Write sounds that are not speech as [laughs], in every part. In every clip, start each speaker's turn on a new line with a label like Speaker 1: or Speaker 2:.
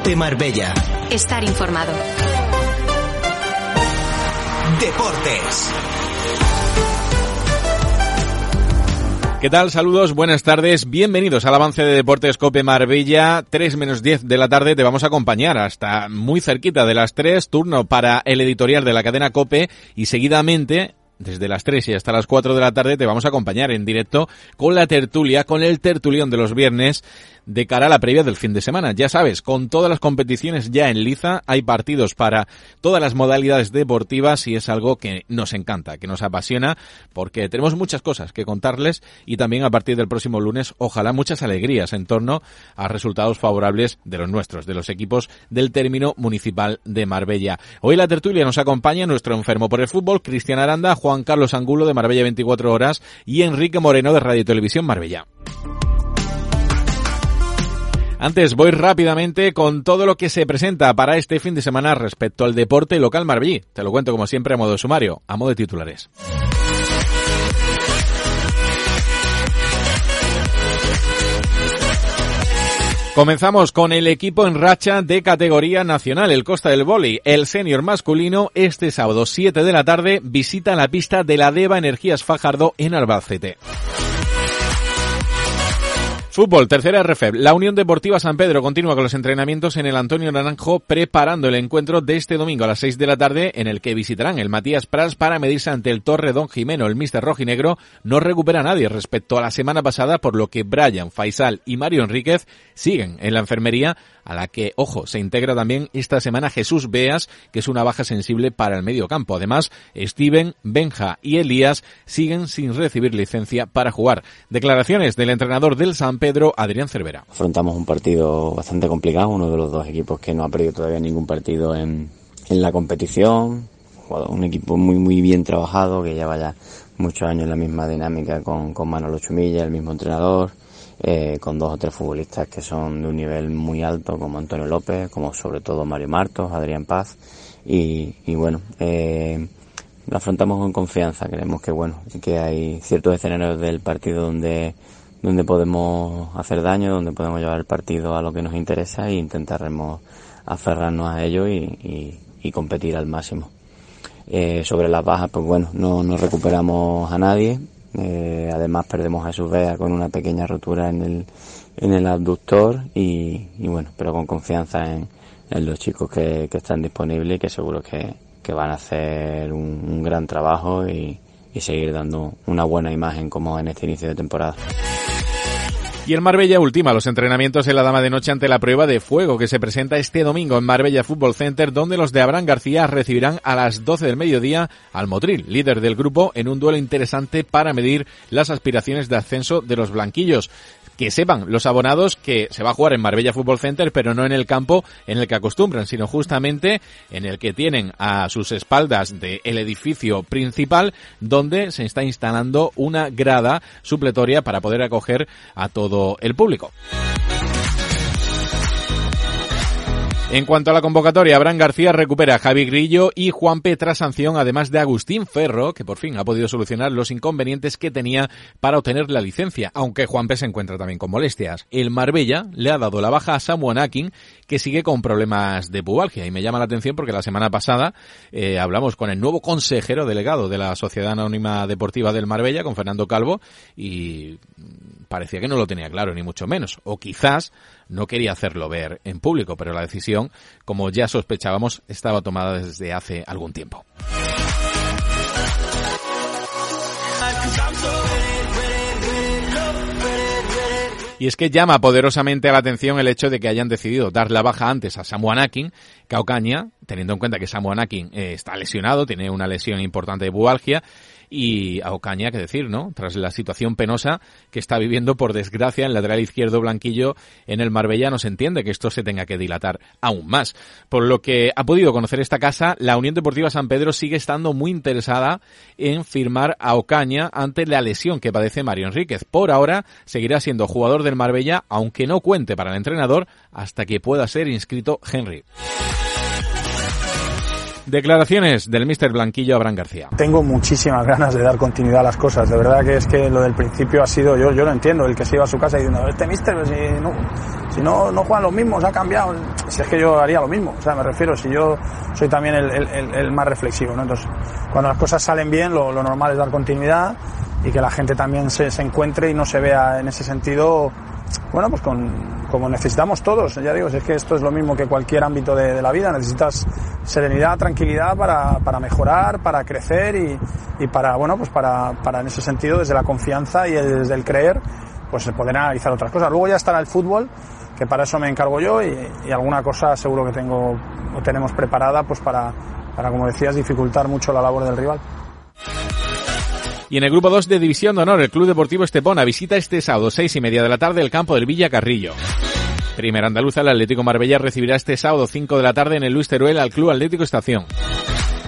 Speaker 1: Cope Marbella.
Speaker 2: Estar informado.
Speaker 1: Deportes.
Speaker 3: ¿Qué tal? Saludos, buenas tardes, bienvenidos al avance de Deportes Cope Marbella. 3 menos 10 de la tarde te vamos a acompañar hasta muy cerquita de las 3, turno para el editorial de la cadena Cope y seguidamente desde las 3 y hasta las 4 de la tarde te vamos a acompañar en directo con la tertulia, con el tertulión de los viernes de cara a la previa del fin de semana. Ya sabes, con todas las competiciones ya en liza, hay partidos para todas las modalidades deportivas y es algo que nos encanta, que nos apasiona, porque tenemos muchas cosas que contarles y también a partir del próximo lunes, ojalá muchas alegrías en torno a resultados favorables de los nuestros, de los equipos del término municipal de Marbella. Hoy la tertulia nos acompaña nuestro enfermo por el fútbol, Cristian Aranda, Juan Carlos Angulo de Marbella 24 Horas y Enrique Moreno de Radio Televisión Marbella. Antes voy rápidamente con todo lo que se presenta para este fin de semana respecto al deporte local marbellí. Te lo cuento como siempre a modo sumario, a modo de titulares. Comenzamos con el equipo en racha de categoría nacional, el Costa del Volley. El senior masculino este sábado 7 de la tarde visita la pista de la Deva Energías Fajardo en Albacete. Fútbol, tercera RFEB. La Unión Deportiva San Pedro continúa con los entrenamientos en el Antonio Naranjo, preparando el encuentro de este domingo a las 6 de la tarde, en el que visitarán el Matías Prats para medirse ante el Torre Don Jimeno. El Mister Rojinegro no recupera a nadie respecto a la semana pasada, por lo que Brian, Faisal y Mario Enríquez siguen en la enfermería a la que, ojo, se integra también esta semana Jesús Beas, que es una baja sensible para el medio campo. Además, Steven, Benja y Elías siguen sin recibir licencia para jugar. Declaraciones del entrenador del San Pedro, Adrián Cervera.
Speaker 4: Afrontamos un partido bastante complicado, uno de los dos equipos que no ha perdido todavía ningún partido en, en la competición. Un equipo muy, muy bien trabajado, que lleva ya muchos años en la misma dinámica con, con Manolo Chumilla, el mismo entrenador eh, con dos o tres futbolistas que son de un nivel muy alto, como Antonio López, como sobre todo Mario Martos, Adrián Paz, y, y bueno, eh, lo afrontamos con confianza. Creemos que bueno, que hay ciertos escenarios del partido donde donde podemos hacer daño, donde podemos llevar el partido a lo que nos interesa e intentaremos aferrarnos a ello y, y, y competir al máximo. Eh, sobre las bajas, pues bueno, no, no recuperamos a nadie, eh, además perdemos a su vea con una pequeña rotura en el, en el abductor y, bueno, pero con confianza en, los chicos que, están disponibles y que seguro que, que van a hacer un, gran trabajo y seguir dando una buena imagen como en este inicio de temporada.
Speaker 3: Y el Marbella ultima los entrenamientos en la Dama de Noche ante la prueba de fuego que se presenta este domingo en Marbella Fútbol Center, donde los de Abraham García recibirán a las 12 del mediodía al Motril, líder del grupo, en un duelo interesante para medir las aspiraciones de ascenso de los blanquillos que sepan los abonados que se va a jugar en Marbella Fútbol Center, pero no en el campo en el que acostumbran, sino justamente en el que tienen a sus espaldas del edificio principal, donde se está instalando una grada supletoria para poder acoger a todo el público. En cuanto a la convocatoria, Abraham García recupera a Javi Grillo y Juan Petra sanción, además de Agustín Ferro, que por fin ha podido solucionar los inconvenientes que tenía para obtener la licencia, aunque Juan P se encuentra también con molestias. El Marbella le ha dado la baja a Samuel Akin, que sigue con problemas de pubalgia. Y me llama la atención porque la semana pasada eh, hablamos con el nuevo consejero delegado de la Sociedad Anónima Deportiva del Marbella, con Fernando Calvo, y parecía que no lo tenía claro, ni mucho menos. O quizás no quería hacerlo ver en público, pero la decisión, como ya sospechábamos, estaba tomada desde hace algún tiempo. Y es que llama poderosamente la atención el hecho de que hayan decidido dar la baja antes a Samu Anakin que a Ocaña, teniendo en cuenta que Samu Anakin eh, está lesionado, tiene una lesión importante de bualgia, y a Ocaña, que decir, ¿no? Tras la situación penosa que está viviendo, por desgracia, en lateral izquierdo blanquillo en el Marbella, no se entiende que esto se tenga que dilatar aún más. Por lo que ha podido conocer esta casa, la Unión Deportiva San Pedro sigue estando muy interesada en firmar a Ocaña ante la lesión que padece Mario Enríquez. Por ahora, seguirá siendo jugador del Marbella, aunque no cuente para el entrenador hasta que pueda ser inscrito Henry. Declaraciones del Mister Blanquillo Abraham García.
Speaker 2: Tengo muchísimas ganas de dar continuidad a las cosas. De verdad que es que lo del principio ha sido, yo, yo lo entiendo, el que se iba a su casa diciendo, este Mister, si no, si no, no juegan los mismos, ha cambiado. Si es que yo haría lo mismo. O sea, me refiero, si yo soy también el, el, más reflexivo. ¿no? Entonces, cuando las cosas salen bien, lo, lo normal es dar continuidad y que la gente también se, se encuentre y no se vea en ese sentido bueno, pues con, como necesitamos todos, ya digo, es que esto es lo mismo que cualquier ámbito de, la vida, necesitas serenidad, tranquilidad para, para mejorar, para crecer y, y, para, bueno, pues para, para en ese sentido, desde la confianza y desde el creer, pues poder analizar otras cosas. Luego ya estará el fútbol, que para eso me encargo yo y, y alguna cosa seguro que tengo o tenemos preparada, pues para, para, como decías, dificultar mucho la labor del rival.
Speaker 3: Y en el grupo 2 de División de Honor, el Club Deportivo Estepona visita este sábado, seis y media de la tarde, el campo del Villa Carrillo. Primera andaluza, el Atlético Marbella recibirá este sábado 5 de la tarde en el Luis Teruel al Club Atlético Estación.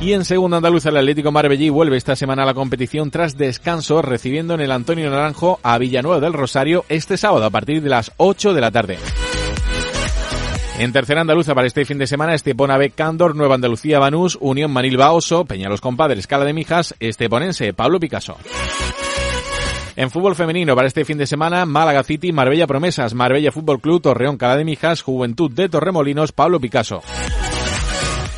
Speaker 3: Y en segunda andaluza, el Atlético Marbellí vuelve esta semana a la competición tras descanso, recibiendo en el Antonio Naranjo a Villanueva del Rosario este sábado a partir de las 8 de la tarde. En tercera andaluza para este fin de semana, Estepona B Cándor, Nueva Andalucía Banús, Unión Manilva Oso, Peñalos Compadres, Cala de Mijas, Esteponense, Pablo Picasso. En fútbol femenino para este fin de semana, Málaga City, Marbella Promesas, Marbella Fútbol Club, Torreón, Cala de Mijas, Juventud de Torremolinos, Pablo Picasso.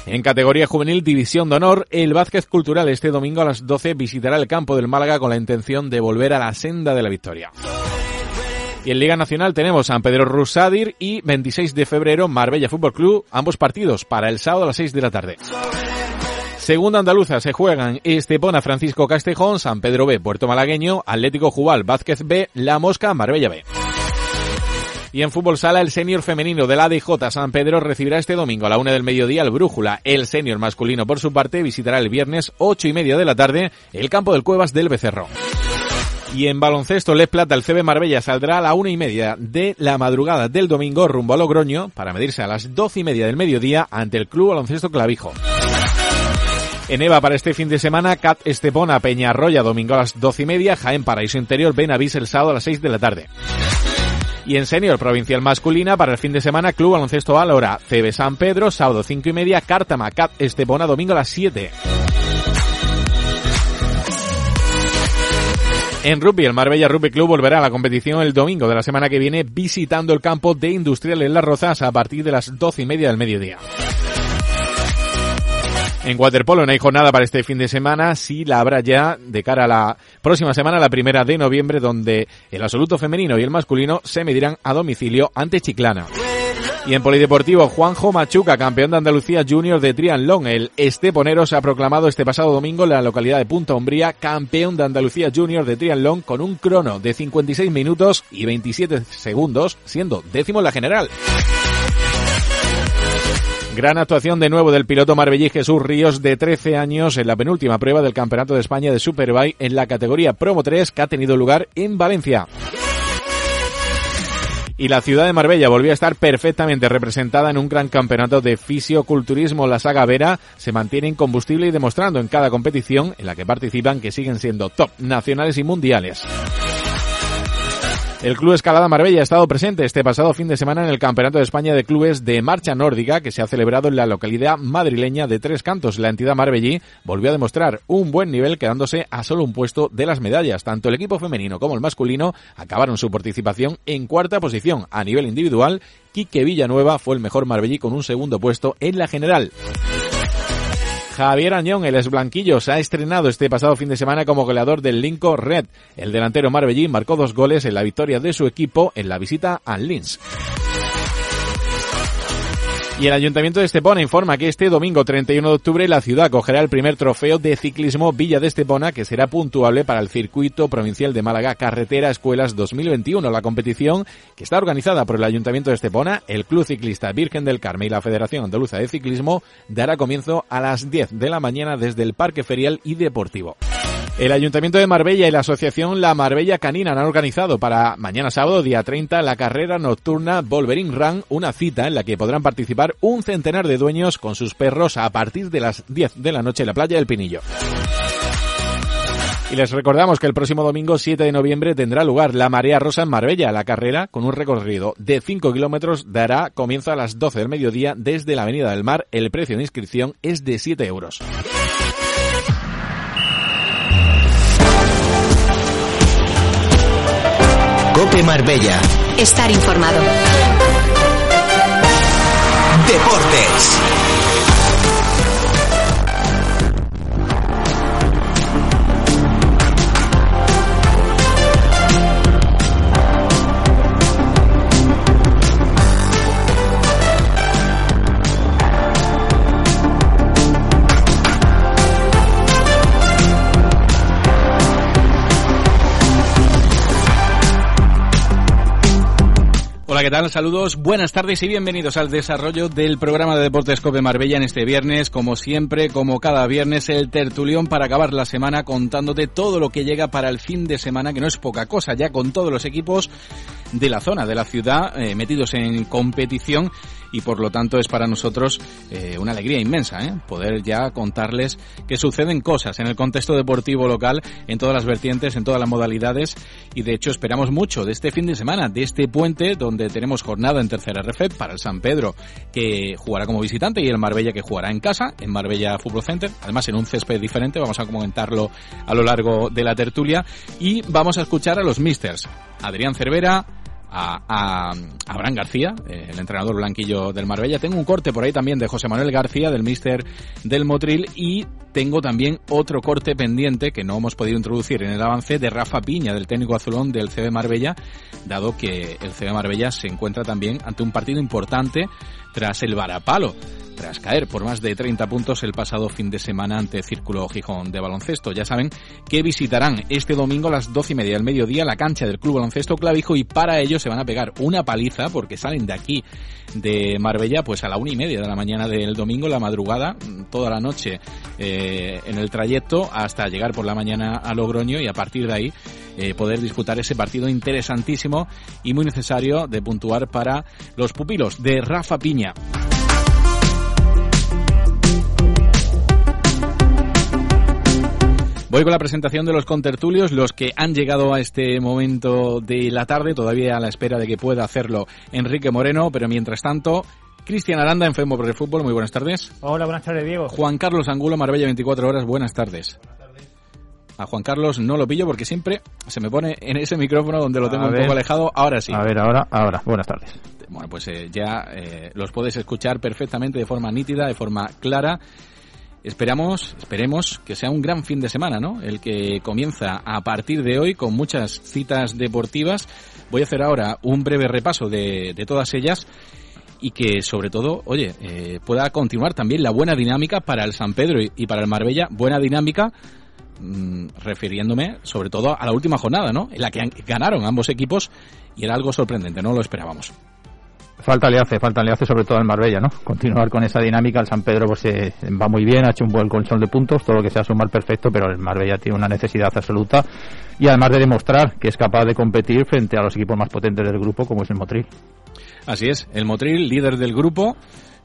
Speaker 3: En categoría juvenil, División de Honor, el Vázquez Cultural este domingo a las 12 visitará el campo del Málaga con la intención de volver a la senda de la victoria. Y en Liga Nacional tenemos San Pedro Rusadir y 26 de febrero Marbella Fútbol Club, ambos partidos para el sábado a las 6 de la tarde. Segunda andaluza se juegan Estepona Francisco Castejón, San Pedro B, Puerto Malagueño, Atlético Jubal, Vázquez B, La Mosca, Marbella B. Y en fútbol sala, el senior femenino del ADJ San Pedro recibirá este domingo a la una del mediodía el Brújula. El senior masculino, por su parte, visitará el viernes ocho y media de la tarde el campo del Cuevas del Becerro. Y en baloncesto, Les Plata, el CB Marbella saldrá a la una y media de la madrugada del domingo rumbo a Logroño para medirse a las doce y media del mediodía ante el Club Baloncesto Clavijo. En EVA para este fin de semana, Cat Estepona, Peñarroya, domingo a las doce y media, Jaén Paraíso Interior, Benavís el sábado a las seis de la tarde. Y en senior provincial masculina para el fin de semana, Club Baloncesto Alora, CB San Pedro, sábado cinco y media, Cártama, Cat Estepona, domingo a las siete. En rugby, el Marbella Rugby Club volverá a la competición el domingo de la semana que viene visitando el campo de Industrial en Las Rozas a partir de las doce y media del mediodía. En waterpolo no hay jornada para este fin de semana, sí la habrá ya de cara a la próxima semana, la primera de noviembre, donde el absoluto femenino y el masculino se medirán a domicilio ante Chiclana. Y en polideportivo, Juanjo Machuca, campeón de Andalucía Junior de triatlón. El Esteponero se ha proclamado este pasado domingo en la localidad de Punta Umbría campeón de Andalucía Junior de triatlón con un crono de 56 minutos y 27 segundos, siendo décimo en la general. Gran actuación de nuevo del piloto marbellí Jesús Ríos de 13 años en la penúltima prueba del Campeonato de España de Superbike en la categoría Promo 3 que ha tenido lugar en Valencia y la ciudad de Marbella volvió a estar perfectamente representada en un gran campeonato de fisioculturismo. La saga Vera se mantiene incombustible y demostrando en cada competición en la que participan que siguen siendo top nacionales y mundiales. El Club Escalada Marbella ha estado presente este pasado fin de semana en el Campeonato de España de Clubes de Marcha Nórdica que se ha celebrado en la localidad madrileña de Tres Cantos. La entidad marbellí volvió a demostrar un buen nivel quedándose a solo un puesto de las medallas. Tanto el equipo femenino como el masculino acabaron su participación en cuarta posición. A nivel individual, Quique Villanueva fue el mejor marbellí con un segundo puesto en la general. Javier Añón, el esblanquillo, se ha estrenado este pasado fin de semana como goleador del Lincoln Red. El delantero marbellí marcó dos goles en la victoria de su equipo en la visita al Linz. Y el Ayuntamiento de Estepona informa que este domingo 31 de octubre la ciudad cogerá el primer trofeo de ciclismo Villa de Estepona que será puntuable para el Circuito Provincial de Málaga Carretera Escuelas 2021. La competición, que está organizada por el Ayuntamiento de Estepona, el Club Ciclista Virgen del Carmen y la Federación Andaluza de Ciclismo, dará comienzo a las 10 de la mañana desde el Parque Ferial y Deportivo. El Ayuntamiento de Marbella y la Asociación La Marbella Canina han organizado para mañana sábado, día 30, la carrera nocturna Wolverine Run, una cita en la que podrán participar un centenar de dueños con sus perros a partir de las 10 de la noche en la playa del Pinillo.
Speaker 5: Y les recordamos que el próximo domingo 7 de noviembre tendrá lugar la Marea Rosa en Marbella. La carrera, con un recorrido de 5 kilómetros, dará comienzo a las 12 del mediodía desde la Avenida del Mar. El precio de inscripción es de 7 euros.
Speaker 1: Cope Marbella.
Speaker 6: Estar informado.
Speaker 1: Deportes.
Speaker 5: Hola, ¿qué tal? Saludos, buenas tardes y bienvenidos al desarrollo del programa de Deportes Cope Marbella en este viernes. Como siempre, como cada viernes, el tertulión para acabar la semana contándote todo lo que llega para el fin de semana, que no es poca cosa, ya con todos los equipos de la zona, de la ciudad, eh, metidos en competición y por lo tanto es para nosotros eh, una alegría inmensa ¿eh? poder ya contarles que suceden cosas en el contexto deportivo local, en todas las vertientes, en todas las modalidades y de hecho esperamos mucho de este fin de semana, de este puente donde tenemos jornada en tercera RFED para el San Pedro que jugará como visitante y el Marbella que jugará en casa, en Marbella Fútbol Center, además en un césped diferente, vamos a comentarlo a lo largo de la tertulia. Y vamos a escuchar a los Misters, Adrián Cervera, a, a, Abraham García, eh, el entrenador blanquillo del Marbella. Tengo un corte por ahí también de José Manuel García, del míster del Motril, y tengo también otro corte pendiente que no hemos podido introducir en el avance de Rafa Piña, del técnico azulón del CB Marbella, dado que el CB Marbella se encuentra también ante un partido importante tras el varapalo tras caer por más de 30 puntos el pasado fin de semana ante Círculo Gijón de baloncesto. Ya saben que visitarán este domingo a las 12 y media del mediodía la cancha del Club Baloncesto Clavijo y para ello se van a pegar una paliza porque salen de aquí de Marbella pues a la una y media de la mañana del domingo, la madrugada, toda la noche eh, en el trayecto hasta llegar por la mañana a Logroño y a partir de ahí eh, poder disputar ese partido interesantísimo y muy necesario de puntuar para los pupilos de Rafa Piña. Voy con la presentación de los contertulios, los que han llegado a este momento de la tarde, todavía a la espera de que pueda hacerlo Enrique Moreno, pero mientras tanto, Cristian Aranda en FEMO de Fútbol, muy buenas tardes.
Speaker 7: Hola, buenas tardes, Diego.
Speaker 5: Juan Carlos Angulo, Marbella 24 horas, buenas tardes. A Juan Carlos no lo pillo porque siempre se me pone en ese micrófono donde lo tengo un poco alejado. Ahora sí.
Speaker 7: A ver, ahora, ahora. Buenas tardes.
Speaker 5: Bueno, pues eh, ya eh, los puedes escuchar perfectamente de forma nítida, de forma clara. Esperamos, esperemos que sea un gran fin de semana, ¿no? El que comienza a partir de hoy con muchas citas deportivas. Voy a hacer ahora un breve repaso de, de todas ellas y que sobre todo, oye, eh, pueda continuar también la buena dinámica para el San Pedro y, y para el Marbella. Buena dinámica mmm, refiriéndome sobre todo a la última jornada, ¿no? En la que ganaron ambos equipos y era algo sorprendente, no lo esperábamos.
Speaker 7: Falta le hace, falta le hace sobre todo al Marbella, ¿no? Continuar con esa dinámica, el San Pedro pues eh, va muy bien, ha hecho un buen colchón de puntos, todo lo que sea sumar perfecto, pero el Marbella tiene una necesidad absoluta y además de demostrar que es capaz de competir frente a los equipos más potentes del grupo como es el Motril.
Speaker 5: Así es, el Motril, líder del grupo,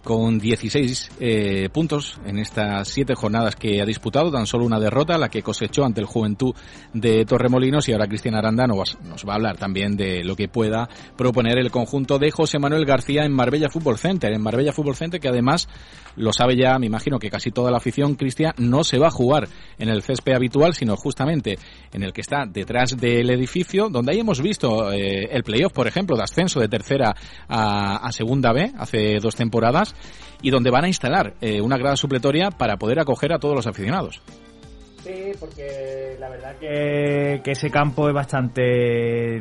Speaker 5: con 16 eh, puntos en estas siete jornadas que ha disputado, tan solo una derrota, la que cosechó ante el Juventud de Torremolinos. Y ahora Cristina Aranda nos va a hablar también de lo que pueda proponer el conjunto de José Manuel García en Marbella Fútbol Center, en Marbella Fútbol Center que además lo sabe ya, me imagino que casi toda la afición, Cristian, no se va a jugar en el césped habitual, sino justamente en el que está detrás del edificio, donde ahí hemos visto eh, el playoff, por ejemplo, de ascenso de tercera a, a segunda B hace dos temporadas y donde van a instalar eh, una grada supletoria para poder acoger a todos los aficionados.
Speaker 8: Sí, porque la verdad que, que, ese campo es bastante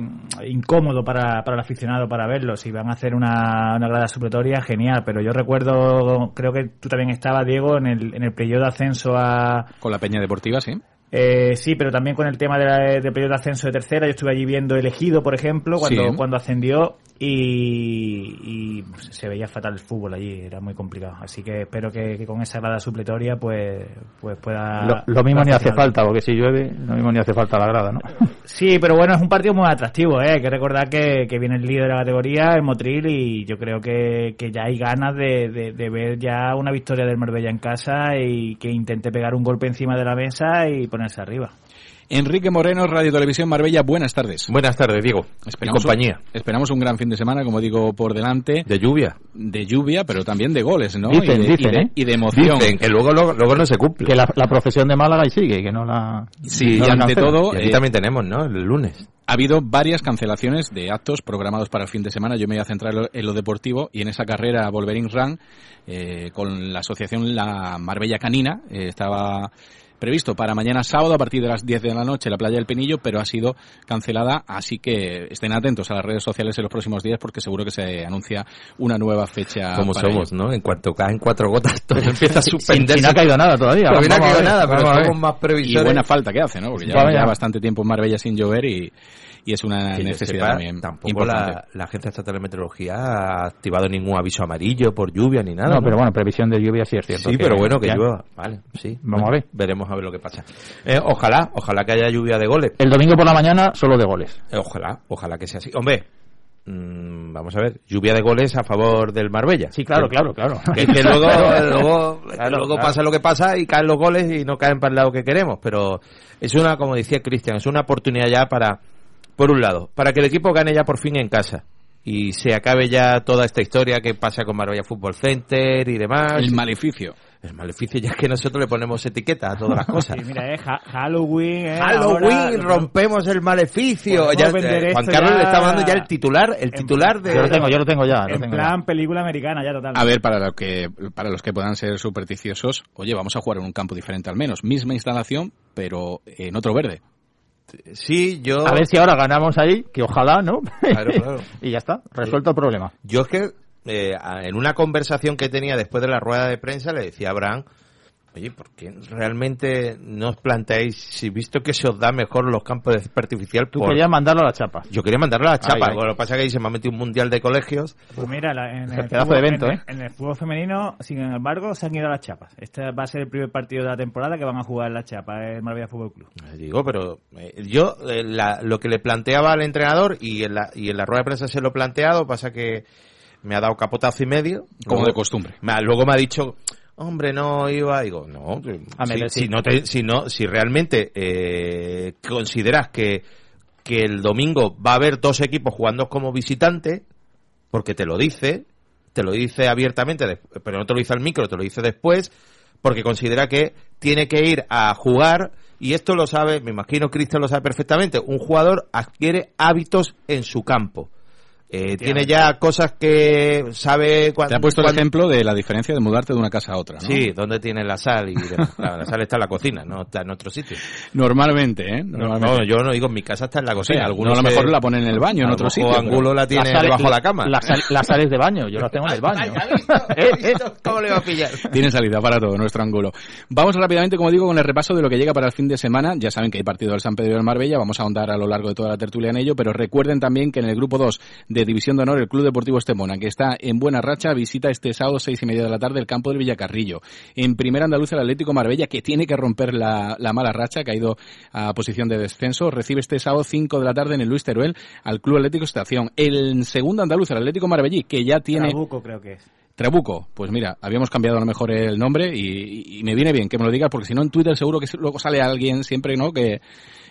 Speaker 8: incómodo para, para el aficionado para verlo. Si van a hacer una, una grada supletoria, genial. Pero yo recuerdo, creo que tú también estabas, Diego, en el, en el periodo de ascenso a...
Speaker 5: Con la Peña Deportiva, sí.
Speaker 8: Eh, sí, pero también con el tema de, la, de periodo de ascenso de tercera. Yo estuve allí viendo elegido, por ejemplo, cuando, sí. cuando ascendió y, y, se veía fatal el fútbol allí, era muy complicado. Así que espero que, que con esa grada supletoria pues, pues pueda...
Speaker 7: Lo, lo mismo ni hace falta, porque si llueve, lo mismo ni hace falta la grada, ¿no? [laughs]
Speaker 8: Sí, pero bueno, es un partido muy atractivo, ¿eh? Hay que recordar que, que viene el líder de la categoría, el Motril, y yo creo que, que ya hay ganas de, de, de, ver ya una victoria del Marbella en casa y que intente pegar un golpe encima de la mesa y ponerse arriba.
Speaker 5: Enrique Moreno, Radio Televisión Marbella, buenas tardes.
Speaker 9: Buenas tardes, Diego.
Speaker 5: Esperamos
Speaker 9: compañía.
Speaker 5: Un, esperamos un gran fin de semana, como digo, por delante.
Speaker 9: De lluvia.
Speaker 5: De lluvia, pero también de goles, ¿no?
Speaker 7: Dicen,
Speaker 5: y, de,
Speaker 7: dicen,
Speaker 5: y, de,
Speaker 7: ¿eh?
Speaker 5: y de emoción.
Speaker 9: Dicen que luego, luego, luego no se cumple.
Speaker 7: Que la, la procesión de Málaga y sigue, que no la...
Speaker 5: Sí,
Speaker 7: no
Speaker 5: y
Speaker 7: la
Speaker 5: ante todo,
Speaker 9: Y aquí
Speaker 5: eh,
Speaker 9: también tenemos, ¿no? El lunes.
Speaker 5: ha habido varias cancelaciones de actos programados para el fin de semana. Yo me voy a centrar en lo- en lo deportivo y en esa carrera Wolverine Run eh, con la asociación La Marbella Canina. eh, estaba previsto para mañana sábado a partir de las 10 de la noche en la playa del Penillo, pero ha sido cancelada, así que estén atentos a las redes sociales en los próximos días porque seguro que se anuncia una nueva fecha.
Speaker 9: Como somos,
Speaker 5: ello.
Speaker 9: ¿no? En cuanto caen cuatro gotas, todo [laughs] empieza a suspenderse.
Speaker 7: sin no ha caído nada todavía.
Speaker 9: No ha caído nada, pero somos más
Speaker 5: Y
Speaker 9: previsores.
Speaker 5: buena falta que hace, ¿no? Porque ya, ya bastante tiempo en Marbella sin llover y, y es una
Speaker 9: Que
Speaker 5: necesidad
Speaker 9: sepa,
Speaker 5: también
Speaker 9: tampoco la, la Agencia Estatal de Meteorología ha activado ningún aviso amarillo por lluvia ni nada.
Speaker 7: No, pero bueno, previsión de lluvia sí es cierto.
Speaker 9: Sí, pero bueno, que
Speaker 7: ya-
Speaker 9: llueva. Vale, sí.
Speaker 7: Vamos a ver.
Speaker 9: Veremos a ver lo que pasa. Eh, ojalá, ojalá que haya lluvia de goles.
Speaker 7: El domingo por la mañana, solo de goles.
Speaker 9: Eh, ojalá, ojalá que sea así. Hombre, mm, vamos a ver, lluvia de goles a favor del Marbella.
Speaker 7: Sí, claro,
Speaker 9: Que-
Speaker 7: claro, claro.
Speaker 9: Que, que [laughs] luego, luego,
Speaker 7: Claro,
Speaker 9: luego
Speaker 7: claro.
Speaker 9: pasa lo que pasa y caen los goles y no caen para el lado que queremos. Pero es una, como decía Cristian, es una oportunidad ya para, por un lado, para que el equipo gane ya por fin en casa. Y se acabe ya toda esta historia que pasa con Marbella Fútbol Center y demás.
Speaker 5: El maleficio.
Speaker 9: El maleficio ya es que nosotros le ponemos etiqueta a todas las [laughs] cosas.
Speaker 8: Sí, mira, es Ha- Halloween. eh,
Speaker 9: Halloween,
Speaker 8: ahora-
Speaker 9: rompemos el maleficio. Ya, eh, Juan Carlos
Speaker 8: ya
Speaker 9: le está dando ya el titular, el
Speaker 8: en-
Speaker 9: titular de...
Speaker 7: Yo lo tengo, yo lo tengo ya. lo
Speaker 8: En
Speaker 7: tengo
Speaker 8: plan película americana ya total.
Speaker 5: A ver, para, lo que, para los que puedan ser supersticiosos, oye, vamos a jugar en un campo diferente al menos. Misma instalación, pero en otro verde.
Speaker 9: Sí, yo...
Speaker 7: A ver si ahora ganamos ahí, que ojalá, ¿no?
Speaker 9: Claro, claro. [laughs]
Speaker 7: y ya está, resuelto el problema.
Speaker 9: Yo es que eh, en una conversación que tenía después de la rueda de prensa le decía a Abraham, oye, ¿por qué realmente no os planteáis, si visto que se os da mejor los campos de césped artificial,
Speaker 7: Tú
Speaker 9: por-
Speaker 7: querías mandarlo a la chapa.
Speaker 9: yo quería mandarlo a la chapa.
Speaker 7: Ahí.
Speaker 9: Bueno, lo que pasa es que ahí se me ha metido un mundial de colegios.
Speaker 8: Pues mira, la- en, el
Speaker 7: Pedazo
Speaker 8: fútbol,
Speaker 7: de evento,
Speaker 8: en,
Speaker 7: ¿eh?
Speaker 8: en el fútbol femenino, sin embargo, se han ido a las chapas. Este va a ser el primer partido de la temporada que van a jugar en las chapas, el Marbella Fútbol Club.
Speaker 9: Digo, pero eh, yo eh, la- lo que le planteaba al entrenador y en, la, y en la rueda de prensa se lo he planteado, pasa que me ha dado capotazo y medio.
Speaker 5: Como
Speaker 9: Luego-
Speaker 5: de costumbre.
Speaker 9: Me ha- luego me ha dicho, hombre, no iba. Digo, no, si, no te- si no, si realmente eh, consideras que, que el domingo va a haber dos equipos jugando como visitante, porque te lo dice, te lo dice abiertamente, pero no te lo dice al micro, te lo dice después, porque considera que tiene que ir a jugar, y esto lo sabe, me imagino Cristian lo sabe perfectamente, un jugador adquiere hábitos en su campo. Eh, tiene ya cosas que sabe cuando...
Speaker 5: Te ha puesto el ejemplo de la diferencia de mudarte de una casa a otra, ¿no?
Speaker 9: Sí, ¿dónde tiene la sal? Y. Claro, la sal está en la cocina, no está en otro sitio.
Speaker 5: Normalmente, ¿eh?
Speaker 9: No,
Speaker 5: Normalmente.
Speaker 9: no, yo no digo, mi casa está en la
Speaker 5: O
Speaker 9: cocina.
Speaker 5: algunos a lo
Speaker 9: se-
Speaker 5: mejor la ponen en el baño, en
Speaker 9: a
Speaker 5: otro sitio. pero-
Speaker 9: Angulo la tiene debajo de la cama.
Speaker 7: Las, sal- las sales de baño, yo las tengo en el baño. [laughs] Eh, eh.
Speaker 9: ¿Cómo le va a pillar?
Speaker 5: Tiene salida para todo nuestro ángulo. Vamos rápidamente, como digo, con el repaso de lo que llega para el fin de semana. Ya saben que hay partido del San Pedro y del Marbella. Vamos a ahondar a lo largo de toda la tertulia en ello, pero recuerden también que en el grupo 2 de División de Honor, el Club Deportivo Estemona, que está en buena racha, visita este sábado seis y media de la tarde el campo del Villacarrillo. En Primera Andaluza, el Atlético Marbella, que tiene que romper la, la mala racha, que ha ido a posición de descenso, recibe este sábado 5 de la tarde en el Luis Teruel al Club Atlético Estación. El segundo Andaluza, el Atlético Marbellí, que ya tiene...
Speaker 8: Trabuco creo que es.
Speaker 5: Trabuco, pues mira, habíamos cambiado a lo mejor el nombre y, y me viene bien que me lo digas porque si no en Twitter seguro que luego sale alguien siempre, ¿no? Que,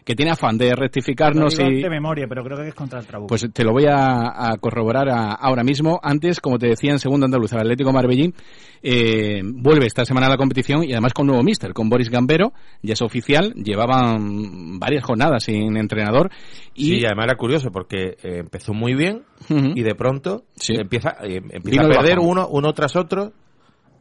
Speaker 5: que tiene afán de rectificarnos y
Speaker 8: de memoria, pero creo que es contra el Trabuco.
Speaker 5: pues te lo voy a, a corroborar a- ahora mismo. Antes, como te decía, en segundo andaluz, el Atlético Marbellín eh, vuelve esta semana a la competición y además con nuevo míster, con Boris Gambero, ya es oficial, llevaban varias jornadas sin entrenador y
Speaker 9: Sí, además era curioso porque eh, empezó muy bien
Speaker 5: Ujú.
Speaker 9: y de pronto
Speaker 5: Sí.
Speaker 9: empieza, eh, empieza
Speaker 5: Vino
Speaker 9: a perder uno, uno tras otro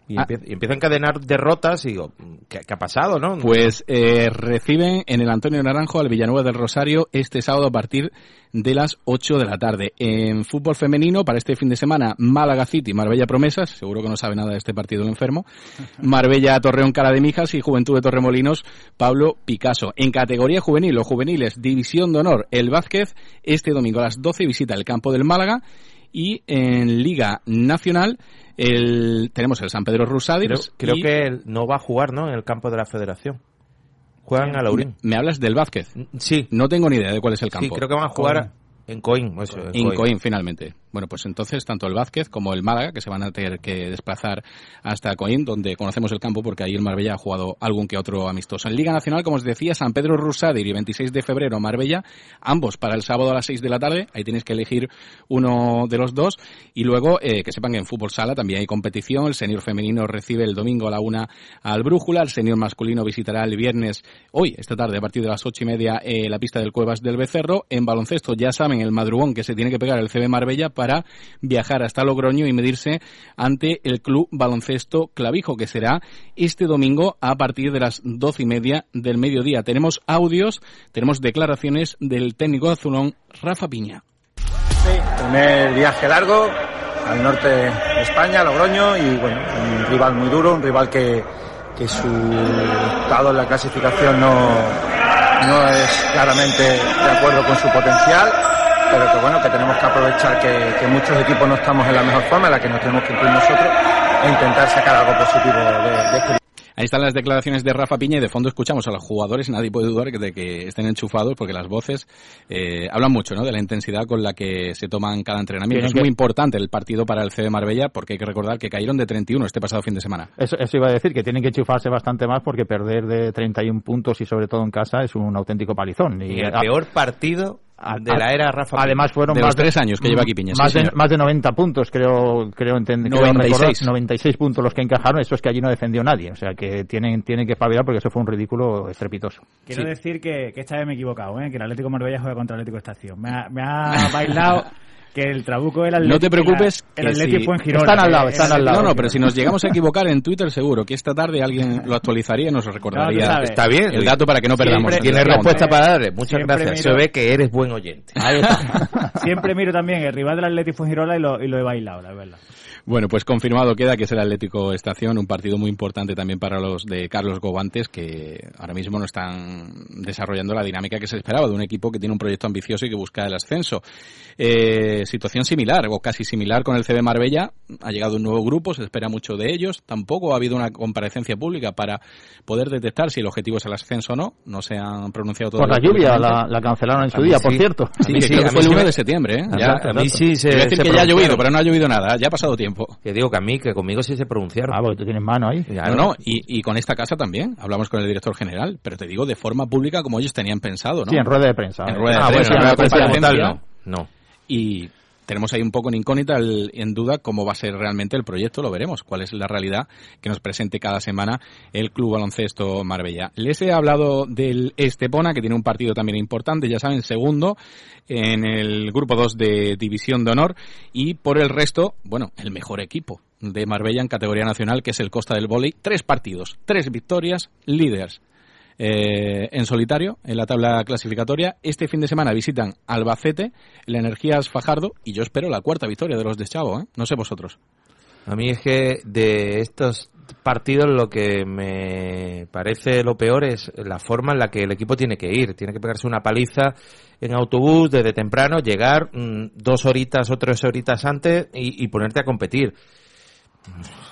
Speaker 9: y,
Speaker 5: Ah.
Speaker 9: empieza, y empieza a encadenar derrotas y digo, ¿qué, qué ha pasado, no?
Speaker 5: Pues eh, reciben en el Antonio Naranjo al Villanueva del Rosario este sábado a partir de las 8 de la tarde. En fútbol femenino, para este fin de semana, Málaga City, Marbella Promesas, seguro que no sabe nada de este partido el enfermo, [laughs] Marbella Torreón Cara de Mijas y Juventud de Torremolinos, Pablo Picasso. En categoría juvenil, los juveniles, División de Honor, el Vázquez, este domingo a las 12 visita el campo del Málaga y en Liga Nacional el, tenemos el San Pedro
Speaker 9: Creo,
Speaker 5: Rusadios.
Speaker 9: creo
Speaker 5: y-
Speaker 9: que no va a jugar, ¿no? En el campo de la federación. Juegan a Laurín.
Speaker 5: Me hablas del Vázquez.
Speaker 9: Sí,
Speaker 5: No tengo ni idea de cuál es el
Speaker 9: sí,
Speaker 5: campo.
Speaker 9: creo que van a jugar en. Eso, en Coim.
Speaker 5: Coim, finalmente. Bueno, pues entonces tanto el Vázquez como el Málaga, que se van a tener que desplazar hasta Coín, donde conocemos el campo, porque ahí el Marbella ha jugado algún que otro amistoso. En Liga Nacional, como os decía, San Pedro Rusadir y 26 de febrero Marbella, ambos para el sábado a las 6 de la tarde. Ahí tenéis que elegir uno de los dos. Y luego, eh, que sepan que en fútbol sala también hay competición. El senior femenino recibe el domingo a la una al Brújula. El senior masculino visitará el viernes, hoy, esta tarde, a partir de las ocho y media, eh, la pista del Cuevas del Becerro. En baloncesto, ya saben, el madrugón que se tiene que pegar el CB Marbella para viajar hasta Logroño y medirse ante el Club Baloncesto Clavijo, que será este domingo a partir de las doce y media del mediodía. Tenemos audios, tenemos declaraciones del técnico azulón, Rafa Piña.
Speaker 2: primer viaje largo al norte de España, Logroño, y bueno, un rival muy duro, un rival que, que su estado en la clasificación no, no es claramente de acuerdo con su potencial, pero que bueno, que tenemos que aprovechar que, que muchos equipos no estamos en la mejor forma, en la que nos tenemos que incluir nosotros, e intentar sacar algo positivo de, de este
Speaker 5: Ahí están las declaraciones de Rafa Piña y de fondo escuchamos a los jugadores. Nadie puede dudar de que estén enchufados porque las voces eh, hablan mucho ¿no? de la intensidad con la que se toman cada entrenamiento. Es muy importante el partido para el C de Marbella porque hay que recordar que cayeron de 31 este pasado fin de semana.
Speaker 7: Eso, eso iba a decir, que tienen que enchufarse bastante más porque perder de 31 puntos y sobre todo en casa es un auténtico palizón.
Speaker 9: Y, el peor partido de la era Rafa
Speaker 7: Además fueron
Speaker 5: de
Speaker 7: más
Speaker 5: los tres años que lleva aquí Piña.
Speaker 7: Más,
Speaker 5: sí,
Speaker 7: de, más de 90 puntos, creo, creo, entender,
Speaker 5: 96.
Speaker 7: 96 puntos los que encajaron, eso es que allí no defendió nadie. O sea que tienen, tienen que espabilar porque eso fue un ridículo estrepitoso.
Speaker 8: Quiero sí. decir que, que, esta vez me he equivocado, ¿eh? que el Atlético Marbella juega contra el Atlético Estación. Me ha, me ha [laughs] bailado que el Trabuco era el
Speaker 5: No te preocupes,
Speaker 8: el, el Atlético
Speaker 5: si...
Speaker 8: en Girona.
Speaker 7: Están al lado, están al lado.
Speaker 5: No, no, pero si nos [laughs] llegamos a equivocar en Twitter seguro que esta tarde alguien lo actualizaría y nos recordaría.
Speaker 9: No, Está bien.
Speaker 5: El dato para que no perdamos.
Speaker 9: Siempre, Tienes respuesta para darle. Muchas gracias. Miro, Se ve que eres buen oyente. [laughs]
Speaker 8: Siempre miro también el rival del Atlético en Girona y lo, y lo he bailado, la verdad.
Speaker 5: Bueno, pues confirmado queda que es el Atlético Estación, un partido muy importante también para los de Carlos Gobantes, que ahora mismo no están desarrollando la dinámica que se esperaba de un equipo que tiene un proyecto ambicioso y que busca el ascenso. Eh, situación similar, o casi similar con el CB Marbella, ha llegado un nuevo grupo, se espera mucho de ellos, tampoco ha habido una comparecencia pública para poder detectar si el objetivo es el ascenso o no, no se han pronunciado
Speaker 7: todavía. Por la lluvia, la, la, cancelaron en su día,
Speaker 5: sí.
Speaker 7: por cierto.
Speaker 5: Sí, sí, creo que fue el 1 de septiembre, ¿eh?
Speaker 9: Ya, a mí sí se,
Speaker 5: decir
Speaker 9: se
Speaker 5: que ya ha llovido, pero no ha llovido nada, ya ha pasado tiempo.
Speaker 9: Que digo que a mí, que conmigo sí se pronunciaron.
Speaker 7: Ah, porque tú tienes mano ahí.
Speaker 5: Ya, no, no, y, y, con esta casa también. Hablamos con el director general, pero te digo de forma pública como ellos tenían pensado, ¿no?
Speaker 7: Sí, en rueda de prensa.
Speaker 5: En rueda de
Speaker 9: ah,
Speaker 5: prensa.
Speaker 9: Bueno,
Speaker 5: en
Speaker 9: rueda de prensa no. no.
Speaker 5: Y tenemos ahí un poco en incógnita, en duda, cómo va a ser realmente el proyecto, lo veremos, cuál es la realidad que nos presente cada semana el Club Baloncesto Marbella. Les he hablado del Estepona, que tiene un partido también importante, ya saben, segundo en el grupo 2 de División de Honor, y por el resto, bueno, el mejor equipo de Marbella en categoría nacional, que es el Costa del Voley, tres partidos, tres victorias, líderes. Eh, en solitario en la tabla clasificatoria. Este fin de semana visitan Albacete, la Energías Fajardo y yo espero la cuarta victoria de los de Chavo, ¿eh? No sé vosotros.
Speaker 9: A mí es que de estos partidos lo que me parece lo peor es la forma en la que el equipo tiene que ir. Tiene que pegarse una paliza en autobús desde temprano, llegar mmm, dos horitas o tres horitas antes y ponerte a competir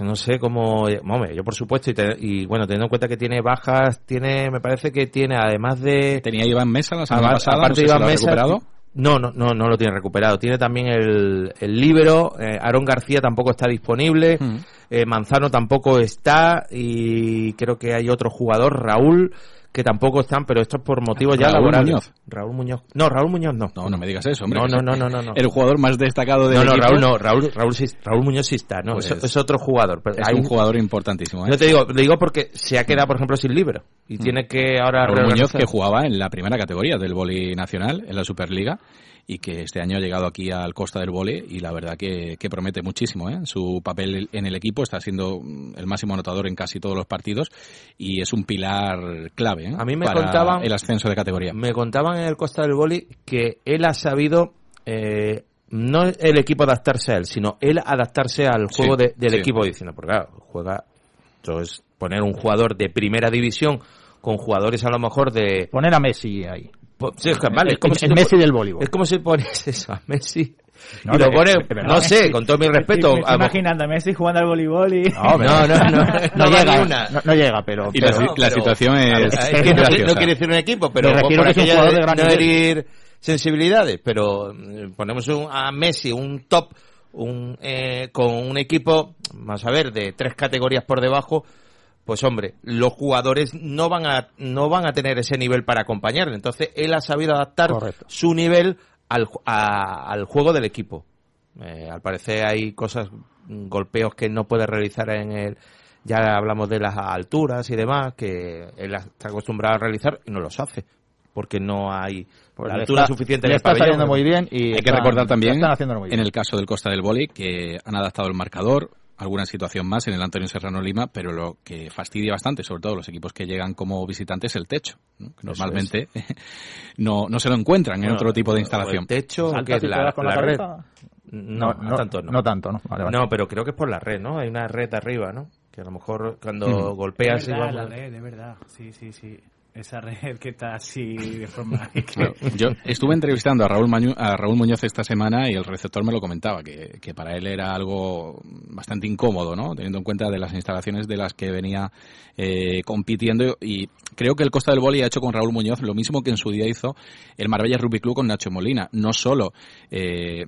Speaker 9: no sé cómo hombre, yo por supuesto y, te, y, bueno teniendo en cuenta que tiene bajas tiene me parece que tiene además de
Speaker 5: tenía Iván Mesa la semana pasada
Speaker 9: aparte
Speaker 5: no
Speaker 9: sé
Speaker 5: recuperado
Speaker 9: no, no, no, no lo tiene recuperado. Tiene también el, el líbero, eh, Aaron García tampoco está disponible, mm. eh, Manzano tampoco está y creo que hay otro jugador, Raúl, que tampoco están, pero esto es por motivos ya
Speaker 5: Raúl
Speaker 9: laborales.
Speaker 5: Muñoz.
Speaker 9: Raúl Muñoz. No, Raúl Muñoz no.
Speaker 5: No, no me digas eso, hombre.
Speaker 9: No, no, no, no, no, no.
Speaker 5: El jugador más destacado del
Speaker 9: No, no,
Speaker 5: equipo.
Speaker 9: Raúl no, Raúl, Raúl, sí, Raúl Muñoz sí está, no,
Speaker 5: Pues
Speaker 9: es, es, otro jugador. Pero
Speaker 5: es
Speaker 9: hay
Speaker 5: un jugador importantísimo, ¿eh?
Speaker 9: No te digo, le digo porque se ha quedado, por ejemplo, sin libro y
Speaker 5: Mm.
Speaker 9: tiene que ahora
Speaker 5: Raúl Muñoz que jugaba en la primera categoría del vóley nacional, en la Superliga, y que este año ha llegado aquí al Costa del Vole y la verdad que, que promete muchísimo. ¿eh? Su papel en el equipo está siendo el máximo anotador en casi todos los partidos y es un pilar clave ¿eh?
Speaker 9: A mí me
Speaker 5: para
Speaker 9: contaban-
Speaker 5: el ascenso de categoría.
Speaker 9: Me contaban en el Costa del Boli que él ha sabido eh, no el equipo adaptarse a él, sino él adaptarse al
Speaker 5: Sí,
Speaker 9: juego de- del
Speaker 5: sí.
Speaker 9: equipo diciendo, porque claro, juega, esto es poner un jugador de primera división con jugadores a lo mejor de...
Speaker 7: Poner a Messi ahí.
Speaker 9: Sí, es que, vale, es como
Speaker 7: el,
Speaker 9: si
Speaker 7: el Messi del voleibol.
Speaker 9: Es como si pones [laughs] eso a Messi
Speaker 7: No,
Speaker 9: y lo pones, no sé, con todo mi respeto,
Speaker 8: Me imaginando a Messi jugando al voleibol y...
Speaker 7: No,
Speaker 9: No, no, no, [laughs] no,
Speaker 7: no
Speaker 9: va
Speaker 7: llega,
Speaker 9: una.
Speaker 7: no, no llega, pero,
Speaker 5: Y la,
Speaker 7: pero-
Speaker 5: la
Speaker 9: pero-
Speaker 5: situación es,
Speaker 9: es que no, quiere decir un equipo, pero por
Speaker 7: que es un
Speaker 9: de
Speaker 7: de gran
Speaker 9: no herir sensibilidades, pero mm, ponemos un- a Messi un top un, eh, con un equipo, vamos a ver, de tres categorías por debajo, pues hombre, los jugadores no van a no van a tener ese nivel para acompañarle. Entonces él ha sabido adaptar
Speaker 7: Correcto.
Speaker 9: su nivel al, a- al juego del equipo. Eh, al parecer hay cosas, mm, golpeos que no puede realizar en el. Ya hablamos de las alturas y demás, que él está acostumbrado a realizar y no los hace. Porque no hay
Speaker 7: Pues
Speaker 9: la altura
Speaker 7: está-
Speaker 9: suficiente en
Speaker 7: le está
Speaker 9: pabellón.
Speaker 7: saliendo muy bien y
Speaker 5: Hay que recordar también,
Speaker 7: muy
Speaker 5: en
Speaker 7: bien.
Speaker 5: el caso del Costa del Boli, que han adaptado el marcador, alguna situación más en el Antonio Serrano Lima, pero lo que fastidia bastante, sobre todo los equipos que llegan como visitantes, es el techo, ¿no? que normalmente [laughs] no, no se lo encuentran en otro tipo de
Speaker 9: el
Speaker 5: instalación.
Speaker 9: techo,
Speaker 7: ¿Saltas
Speaker 9: que es la,
Speaker 7: pegas con la
Speaker 9: la red. No, no, tanto no.
Speaker 7: No tanto, ¿no? Vale, vale.
Speaker 9: No, pero creo que es por la red, ¿no? Hay una red arriba, ¿no? Que a lo mejor cuando
Speaker 8: Es
Speaker 9: golpeas
Speaker 8: verdad,
Speaker 9: igual-
Speaker 8: la red, de verdad. Sí, sí, sí. Esa red que está así de forma... [laughs]
Speaker 5: Claro, Yo estuve entrevistando a Raúl, Mañu- a Raúl Muñoz esta semana y el receptor me lo comentaba, que, que para él era algo bastante incómodo, ¿no? Teniendo en cuenta de las instalaciones de las que venía eh, compitiendo y creo que el Costa del Boli ha hecho con Raúl Muñoz lo mismo que en su día hizo el Marbella Rugby Club con Nacho Molina. No solo eh,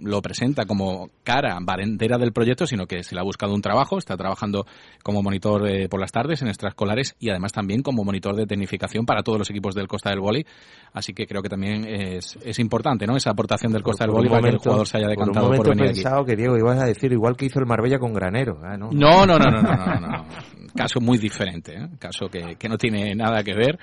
Speaker 5: lo presenta como cara barentera del proyecto, sino que se le ha buscado un trabajo, está trabajando como monitor eh, por las tardes en extraescolares y además también como monitor de tecnificación para todos los equipos del Costa del Boli. Así que creo que también es, es importante, ¿no? Esa aportación del Costa del
Speaker 9: Por un
Speaker 5: Boli para que el jugador se haya
Speaker 9: por un
Speaker 5: decantado por,
Speaker 9: momento he
Speaker 5: venir aquí.
Speaker 9: pensado que Diego ibas a decir igual que hizo el Marbella con Granero. Ah, no.
Speaker 5: No, no, no, no, no, no, no. [laughs] Caso muy diferente, ¿eh? caso que, que no tiene nada que ver.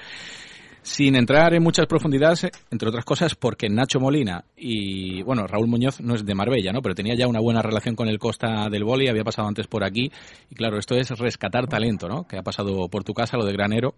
Speaker 5: Sin entrar en muchas profundidades, entre otras cosas, porque Nacho Molina y, bueno, Raúl Muñoz no es de Marbella, ¿no? Pero tenía ya una buena relación con el Costa del Boli, había pasado antes por aquí. Y claro, esto es rescatar talento, ¿no? Que ha pasado por tu casa, lo de Granero.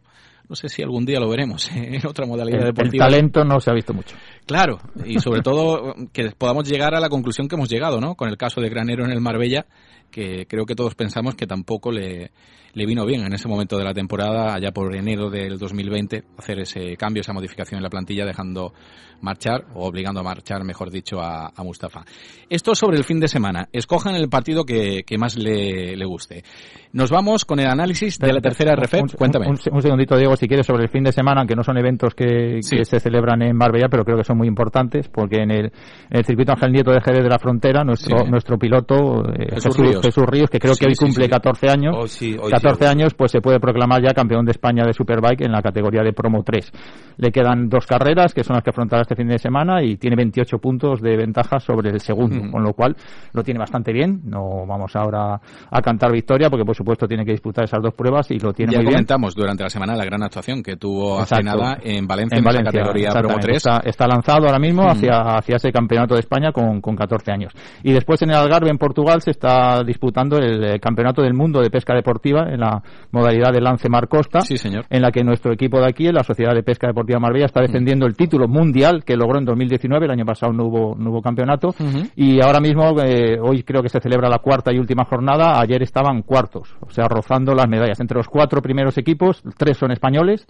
Speaker 5: No sé si algún día lo veremos [laughs] en otra modalidad
Speaker 7: El, el
Speaker 5: deportiva.
Speaker 7: talento no se ha visto mucho.
Speaker 5: Claro, y sobre [laughs] todo que podamos llegar a la conclusión que hemos llegado, ¿no? Con el caso de Granero en el Marbella, que creo que todos pensamos que tampoco le, le vino bien en ese momento de la temporada, allá por enero del 2020, hacer ese cambio, esa modificación en la plantilla, dejando marchar, o obligando a marchar, mejor dicho, a, a Mustafa. Esto sobre el fin de semana. Escojan el partido que, que más le, le guste. Nos vamos con el análisis de la tercera RF.
Speaker 7: Un-
Speaker 5: Cuéntame.
Speaker 7: Un, un segundito, Diego, si quieres, sobre el fin de semana, aunque no son eventos que,
Speaker 5: Sí.
Speaker 7: que se celebran en Marbella, pero creo que son muy importantes, porque en el, en el circuito Ángel Nieto de Jerez de la Frontera, nuestro,
Speaker 5: Sí.
Speaker 7: nuestro piloto, eh,
Speaker 5: Jesús
Speaker 7: Jesús,
Speaker 5: Ríos.
Speaker 7: Jesús Ríos, que creo que hoy cumple
Speaker 5: sí.
Speaker 7: 14 años,
Speaker 9: hoy
Speaker 7: 14
Speaker 9: sí.
Speaker 7: años, pues se puede proclamar ya campeón de España de Superbike en la categoría de Promo 3. Le quedan dos carreras, que son las que afrontará este fin de semana, y tiene 28 puntos de ventaja sobre el segundo, con lo cual lo tiene bastante bien. No vamos ahora a cantar victoria, porque por supuesto tiene que disputar esas dos pruebas y lo tiene
Speaker 5: ya
Speaker 7: muy bien.
Speaker 5: comentamos durante la semana la gran actuación que tuvo hace nada en Valencia,
Speaker 7: en
Speaker 5: en,
Speaker 7: Valencia,
Speaker 5: categoría Promo
Speaker 7: exactamente.
Speaker 5: 3.
Speaker 7: Está, está lanzado ahora mismo
Speaker 5: Mm.
Speaker 7: hacia, hacia ese campeonato de España con, con 14 años. Y después en el Algarve, en Portugal, se está disputando el, eh, campeonato del mundo de pesca deportiva en la modalidad de lance mar costa.
Speaker 5: Sí, señor.
Speaker 7: En la que nuestro equipo de aquí, la Sociedad de Pesca Deportiva Marbella, está defendiendo el título mundial que logró en 2019. El año pasado no hubo, no hubo campeonato.
Speaker 5: Ujú.
Speaker 7: Y ahora mismo, eh, hoy creo que se celebra la cuarta y última jornada. Ayer estaban cuartos, o sea, rozando las medallas. Entre los cuatro primeros equipos, tres son españoles españoles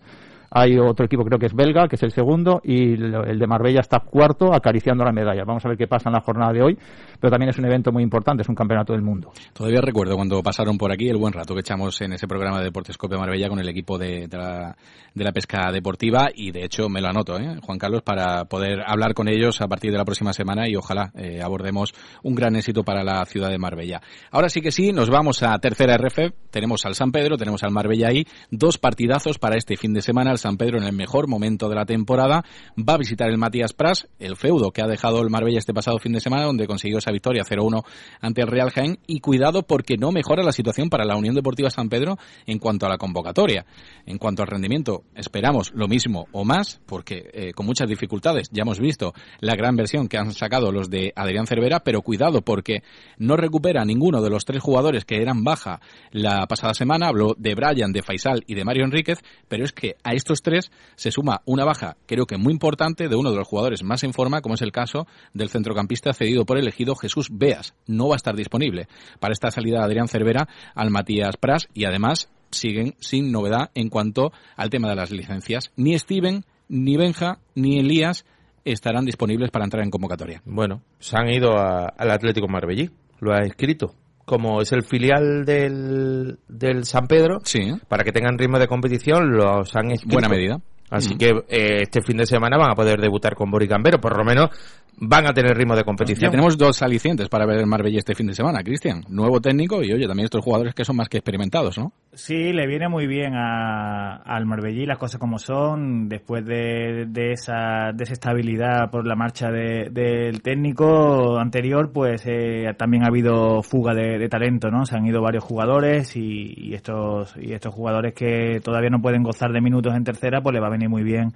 Speaker 7: hay otro equipo, creo que es belga, que es el segundo, y el de Marbella está cuarto, acariciando las medallas. Vamos a ver qué pasa en la jornada de hoy, pero también es un evento muy importante, es un campeonato del mundo.
Speaker 5: Todavía recuerdo cuando pasaron por aquí el buen rato que echamos en ese programa de Deportes Copia Marbella con el equipo de, de la, la pesca deportiva y de hecho me lo anoto, ¿eh? Juan Carlos, para poder hablar con ellos a partir de la próxima semana y ojalá eh, abordemos un gran éxito para la ciudad de Marbella. Ahora sí que sí, nos vamos a tercera RF, tenemos al San Pedro, tenemos al Marbella ahí, dos partidazos para este fin de semana, San Pedro en el mejor momento de la temporada, va a visitar el Matías Pras, el feudo que ha dejado el Marbella este pasado fin de semana donde consiguió esa victoria 0-1 ante el Real Jaén y cuidado porque no mejora la situación para la Unión Deportiva San Pedro en cuanto a la convocatoria. En cuanto al rendimiento, esperamos lo mismo o más porque eh, con muchas dificultades ya hemos visto la gran versión que han sacado los de Adrián Cervera, pero cuidado porque no recupera ninguno de los tres jugadores que eran baja la pasada semana, hablo de Brian, de Faisal y de Mario Enríquez, pero es que a estos tres se suma una baja creo que muy importante de uno de los jugadores más en forma, como es el caso del centrocampista cedido por el elegido Jesús Beas. No va a estar disponible para esta salida de Adrián Cervera al Matías Pras y además siguen sin novedad en cuanto al tema de las licencias. Ni Steven, ni Benja, ni Elías estarán disponibles para entrar en convocatoria.
Speaker 9: Bueno, se han ido al Atlético Marbellí, lo ha escrito. Como es el filial del, del San Pedro,
Speaker 5: Sí,
Speaker 9: para que tengan ritmo de competición, los han escrito.
Speaker 5: buena medida.
Speaker 9: Así que eh, este fin de semana van a poder debutar con Boris Gambero, por lo menos van a tener ritmo de competición.
Speaker 5: Ya tenemos dos alicientes para ver el Marbella este fin de semana, Cristian. Nuevo técnico y, oye, también estos jugadores que son más que experimentados, ¿no?
Speaker 8: Sí, le viene muy bien a, al Marbellí las cosas como son, después de, de esa desestabilidad por la marcha de- del técnico anterior, pues eh, también ha habido fuga de, de talento, ¿no? Se han ido varios jugadores y, y estos y estos jugadores que todavía no pueden gozar de minutos en tercera, pues le va a venir muy bien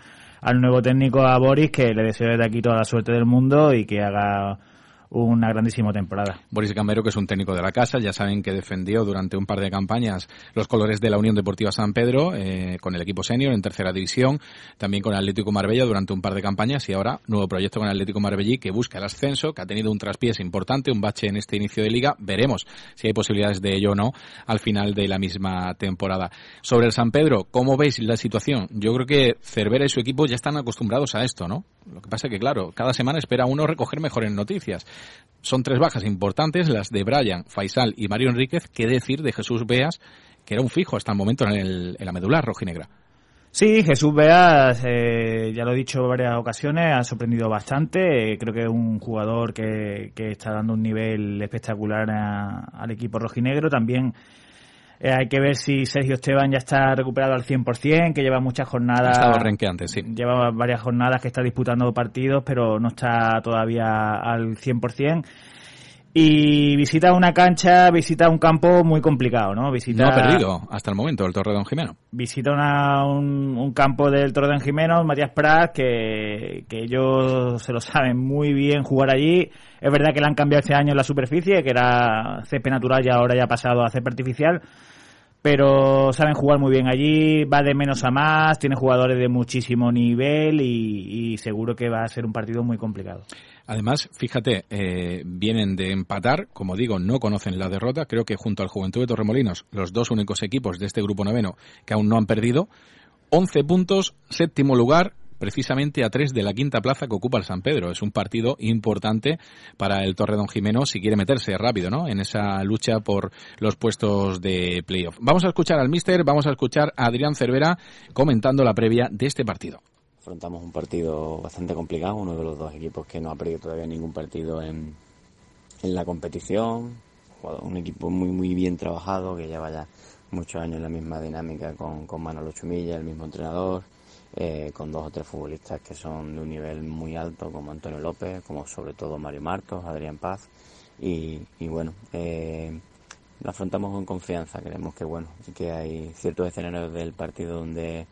Speaker 8: al nuevo técnico, a Boris, que le deseo desde aquí toda la suerte del mundo y que haga una grandísima temporada.
Speaker 5: Boris Gambero, que es un técnico de la casa, ya saben que defendió durante un par de campañas los colores de la Unión Deportiva San Pedro eh, con el equipo senior en tercera división, también con Atlético Marbella durante un par de campañas y ahora nuevo proyecto con Atlético Marbellí que busca el ascenso, que ha tenido un traspiés importante, un bache en este inicio de liga. Veremos si hay posibilidades de ello o no al final de la misma temporada. Sobre el San Pedro, ¿cómo veis la situación? Yo creo que Cervera y su equipo ya están acostumbrados a esto, ¿no? Lo que pasa es que, claro, cada semana espera uno recoger mejores noticias. Son tres bajas importantes, las de Brian, Faisal y Mario Enríquez. ¿Qué decir de Jesús Beas, que era un fijo hasta el momento en, el- en la medular rojinegra?
Speaker 8: Sí, Jesús Beas, eh, ya lo he dicho varias ocasiones, ha sorprendido bastante. Creo que es un jugador que, que está dando un nivel espectacular a- al equipo rojinegro. También eh, hay que ver si Sergio Esteban ya está recuperado al 100%, que lleva muchas
Speaker 5: Ha
Speaker 8: jornadas.
Speaker 5: renqueante, sí.
Speaker 8: Lleva varias jornadas que está disputando partidos, pero no está todavía al 100%. Y visita una cancha, visita un campo muy complicado, ¿no? Visita,
Speaker 5: No ha perdido hasta el momento el Torredón Jimeno.
Speaker 8: visita una- un, un campo del Toro de Jimeno, Matías Prat, que, que ellos se lo saben muy bien jugar allí. Es verdad que le han cambiado este año la superficie, que era césped natural y ahora ya ha pasado a césped artificial. Pero saben jugar muy bien allí, va de menos a más, tiene jugadores de muchísimo nivel y, y seguro que va a ser un partido muy complicado.
Speaker 5: Además, fíjate, eh, vienen de empatar, como digo, no conocen la derrota. Creo que junto al Juventud de Torremolinos, los dos únicos equipos de este grupo noveno que aún no han perdido, 11 puntos, séptimo lugar, precisamente a tres de la quinta plaza que ocupa el San Pedro. Es un partido importante para el Torredón Jimeno si quiere meterse rápido, ¿no? En esa lucha por los puestos de playoff. Vamos a escuchar al míster, vamos a escuchar a Adrián Cervera comentando la previa de este partido.
Speaker 4: Afrontamos un partido bastante complicado, uno de los dos equipos que no ha perdido todavía ningún partido en, en la competición, un equipo muy muy bien trabajado que lleva ya muchos años en la misma dinámica con, con Manolo Chumilla, el mismo entrenador, eh, con dos o tres futbolistas que son de un nivel muy alto como Antonio López, como sobre todo Mario Martos, Adrián Paz y, y bueno, eh, lo afrontamos con confianza, creemos que bueno, que hay ciertos escenarios del partido donde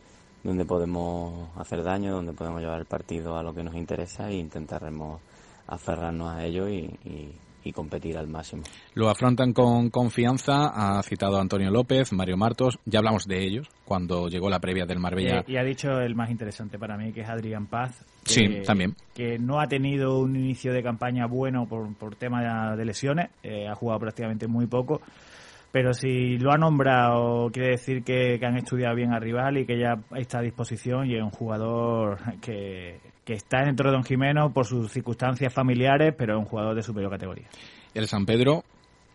Speaker 4: donde podemos hacer daño, donde podemos llevar el partido a lo que nos interesa e intentaremos aferrarnos a ello y, y- y competir al máximo.
Speaker 5: Lo afrontan con confianza. Ha citado a Antonio López, Mario Martos. Ya hablamos de ellos cuando llegó la previa del Marbella.
Speaker 8: Eh, y ha dicho el más interesante para mí, que es Adrián Paz. que-
Speaker 5: Sí, también.
Speaker 8: Que no ha tenido un inicio de campaña bueno por, por tema de lesiones. eh, ha jugado prácticamente muy poco. Pero si lo ha nombrado, quiere decir que, han estudiado bien al rival y que ya está a disposición y es un jugador que, que está dentro de Don Jimeno por sus circunstancias familiares, pero es un jugador de superior categoría.
Speaker 5: El San Pedro,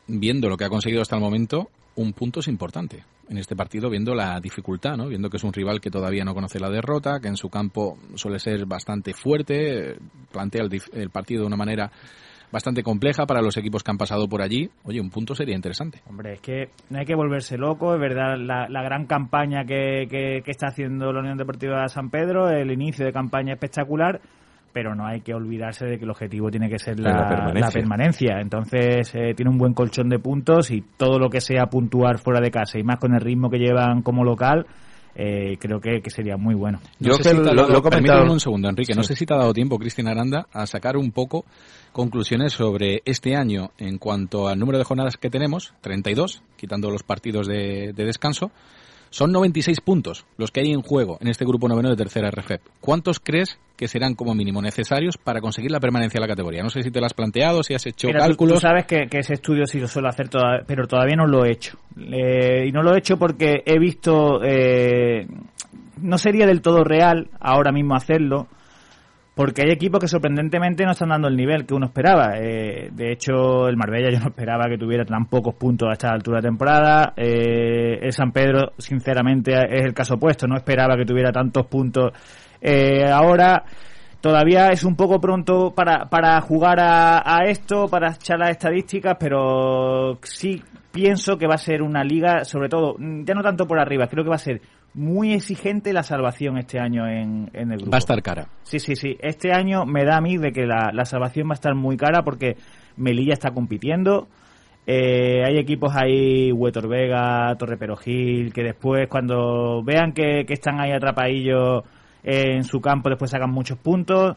Speaker 5: viendo lo que ha conseguido hasta el momento, un punto es importante en este partido, viendo la dificultad, ¿no? Viendo que es un rival que todavía no conoce la derrota, que en su campo suele ser bastante fuerte, plantea el, el partido de una manera bastante compleja para los equipos que han pasado por allí. Oye, un punto sería interesante.
Speaker 8: Hombre, es que no hay que volverse loco, es verdad, la, la gran campaña que, que- que está haciendo la Unión Deportiva San Pedro, el inicio de campaña espectacular, pero no hay que olvidarse de que el objetivo tiene que ser la,
Speaker 9: La permanencia.
Speaker 8: la permanencia. Entonces, eh, tiene un buen colchón de puntos y todo lo que sea puntuar fuera de casa y más con el ritmo que llevan como local, eh, creo que, que sería muy bueno.
Speaker 5: No
Speaker 9: Yo que
Speaker 5: si
Speaker 9: lo-
Speaker 5: dado-
Speaker 9: lo comentado-
Speaker 5: un segundo, Enrique. No sé si te ha dado tiempo, Cristina Aranda, a sacar un poco conclusiones sobre este año en cuanto al número de jornadas que tenemos, 32, quitando los partidos de, de descanso. Son 96 puntos los que hay en juego en este grupo noveno de tercera RFEP. ¿Cuántos crees que serán como mínimo necesarios para conseguir la permanencia en la categoría? No sé si te lo has planteado, si has hecho
Speaker 8: Mira, tú-
Speaker 5: cálculos.
Speaker 8: Tú, sabes que, que ese estudio sí lo suelo hacer, toda- pero todavía no lo he hecho. Eh, y no lo he hecho porque he visto, eh, no sería del todo real ahora mismo hacerlo, porque hay equipos que sorprendentemente no están dando el nivel que uno esperaba. Eh, de hecho, el Marbella yo no esperaba que tuviera tan pocos puntos a esta altura de temporada. Eh, el San Pedro, sinceramente, es el caso opuesto. No esperaba que tuviera tantos puntos. Eh, ahora todavía es un poco pronto para, para jugar a, a esto, para echar las estadísticas, pero sí pienso que va a ser una liga, sobre todo, ya no tanto por arriba, creo que va a ser muy exigente la salvación este año en, en el grupo.
Speaker 5: Va a estar cara.
Speaker 8: Sí, sí, sí. Este año me da a mí de que la, la salvación va a estar muy cara porque Melilla está compitiendo. Eh, hay equipos ahí, Huetor Vega, Torre Perojil, que después cuando vean que, que están ahí atrapadillos en su campo, después sacan muchos puntos.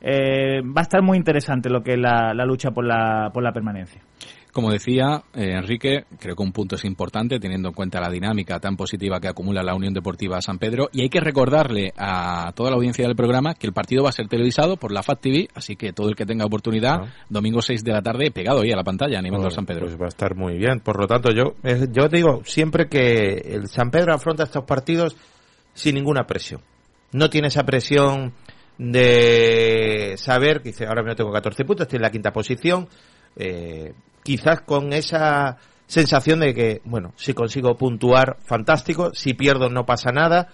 Speaker 8: Eh, va a estar muy interesante lo que es la, la lucha por la, por la permanencia.
Speaker 5: Como decía eh, Enrique, creo que un punto es importante teniendo en cuenta la dinámica tan positiva que acumula la Unión Deportiva San Pedro y hay que recordarle a toda la audiencia del programa que el partido va a ser televisado por la FAT TV, así que todo el que tenga oportunidad, domingo 6 de la tarde, pegado ahí a la pantalla animando al San Pedro.
Speaker 9: Pues va a estar muy bien. Por lo tanto, yo, eh, yo te digo siempre que el San Pedro afronta estos partidos sin ninguna presión. No tiene esa presión de saber que dice, ahora mismo tengo 14 puntos, estoy en la quinta posición. eh, quizás con esa sensación de que, bueno, si consigo puntuar, fantástico. Si pierdo, no pasa nada.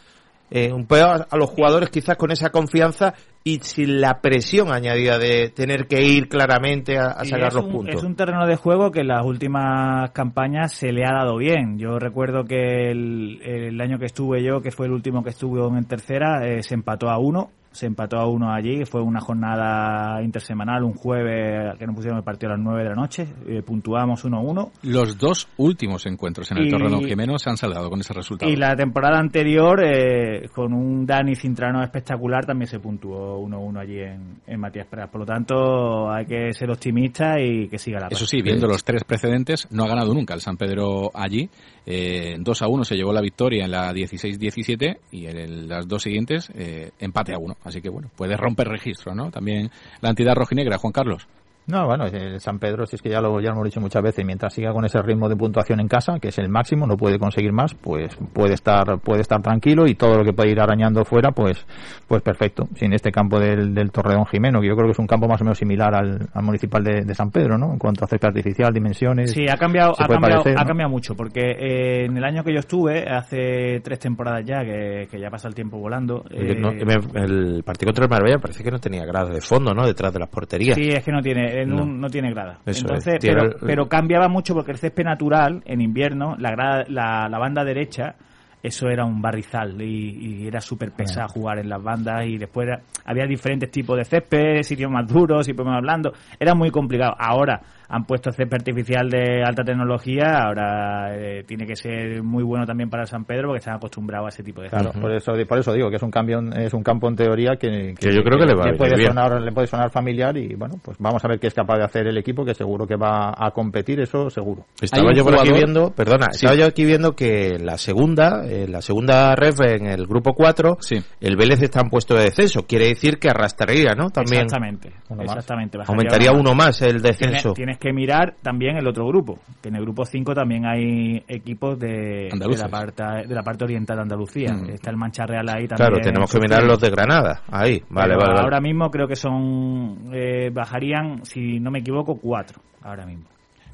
Speaker 9: Eh, un poco a, los jugadores quizás con esa confianza y sin la presión añadida de tener que ir claramente a, sacar los
Speaker 8: un-
Speaker 9: puntos.
Speaker 8: Es un terreno de juego que en las últimas campañas se le ha dado bien. Yo recuerdo que el, el año que estuve yo, que fue el último que estuve en tercera, eh, se empató a uno. Se empató a uno allí. Fue una jornada intersemanal, un jueves que nos pusieron el partido a las 9 de la noche. eh, puntuamos 1-1.
Speaker 5: Los dos últimos encuentros en el
Speaker 8: Y-
Speaker 5: Torredón Jimeno se han saldado con ese resultado.
Speaker 8: Y la temporada anterior, eh, con un Dani Cintrano espectacular, también se puntuó 1-1 allí en, en Matías Pras. Por lo tanto, hay que ser optimista y que siga la
Speaker 5: Eso sí, viendo los tres precedentes, no ha ganado nunca el San Pedro allí. Eh, 2 a 1 se llevó la victoria en la 16-17 y en las dos siguientes eh, empate a 1. Así que bueno, puede romper registro, ¿no? También la entidad rojinegra, Juan Carlos.
Speaker 7: No, bueno, el San Pedro, si es que ya lo, ya lo hemos dicho muchas veces, mientras siga con ese ritmo de puntuación en casa, que es el máximo, no puede conseguir más, pues puede estar, puede estar tranquilo y todo lo que puede ir arañando fuera, pues, pues perfecto. Sin este campo del, del Torreón Jimeno, que yo creo que es un campo más o menos similar al, al municipal de, de San Pedro, ¿no? En cuanto a césped artificial, dimensiones.
Speaker 8: Sí, ha cambiado, ha cambiado,
Speaker 7: parecer,
Speaker 8: ha
Speaker 7: ¿no?
Speaker 8: cambiado mucho, porque eh, en el año que yo estuve, hace tres temporadas ya, que, que ya pasa el tiempo volando. Eh,
Speaker 9: no- el partido contra el Marbella parece que no tenía gradas de fondo, ¿no? Detrás de las porterías.
Speaker 8: Sí, es que no tiene,
Speaker 9: No.
Speaker 8: un- no tiene grada.
Speaker 9: Eso
Speaker 8: Entonces,
Speaker 9: es,
Speaker 8: pero, pero cambiaba mucho porque el césped natural, en invierno, la, grada- la, la banda derecha, eso era un barrizal y, y era súper pesado jugar en las bandas y después era- había diferentes tipos de césped, sitios más duros, sitios más blandos. Era muy complicado. Ahora han puesto césped artificial de alta tecnología, ahora eh, tiene que ser muy bueno también para San Pedro porque están acostumbrados a ese tipo de
Speaker 7: Claro, por eso, por eso digo que es un cambio, es un campo en teoría que,
Speaker 9: Que yo creo que le va
Speaker 7: puede
Speaker 9: bien.
Speaker 7: sonar, le puede sonar familiar y bueno, pues vamos a ver qué es capaz de hacer el equipo, que seguro que va a competir, eso seguro.
Speaker 9: Estaba yo por aquí viendo, perdona,
Speaker 5: Sí.
Speaker 9: estaba yo aquí viendo que la segunda, en la segunda ref en el grupo 4,
Speaker 5: Sí.
Speaker 9: el Vélez está en puesto de descenso. Quiere decir que arrastraría, ¿no? También
Speaker 8: Exactamente,
Speaker 7: Uno
Speaker 8: exactamente.
Speaker 9: aumentaría
Speaker 8: uno
Speaker 9: uno más el
Speaker 8: Tienes,
Speaker 9: descenso.
Speaker 8: tienes que mirar también el otro grupo, que en el grupo 5 también hay equipos de, de, la, parte, de la parte oriental de Andalucía.
Speaker 5: Mm.
Speaker 8: Está el Mancha Real ahí también.
Speaker 9: Claro, tenemos que mirar los de Granada. Ahí, vale, vale.
Speaker 8: Ahora mismo creo que son, eh, bajarían, si no me equivoco, cuatro, ahora mismo.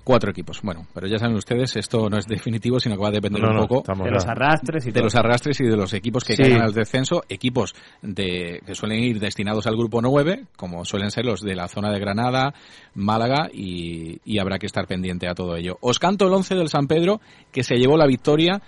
Speaker 5: Cuatro equipos. Bueno, pero ya saben ustedes, esto no es definitivo, sino que va a depender
Speaker 9: No,
Speaker 5: un
Speaker 9: no,
Speaker 5: poco
Speaker 8: De los arrastres y
Speaker 5: de
Speaker 8: todo.
Speaker 5: los arrastres y de los equipos que
Speaker 9: Sí.
Speaker 5: caigan al descenso, equipos de que suelen ir destinados al grupo 9, como suelen ser los de la zona de Granada, Málaga y, y habrá que estar pendiente a todo ello. Os canto el 11 del San Pedro que se llevó la victoria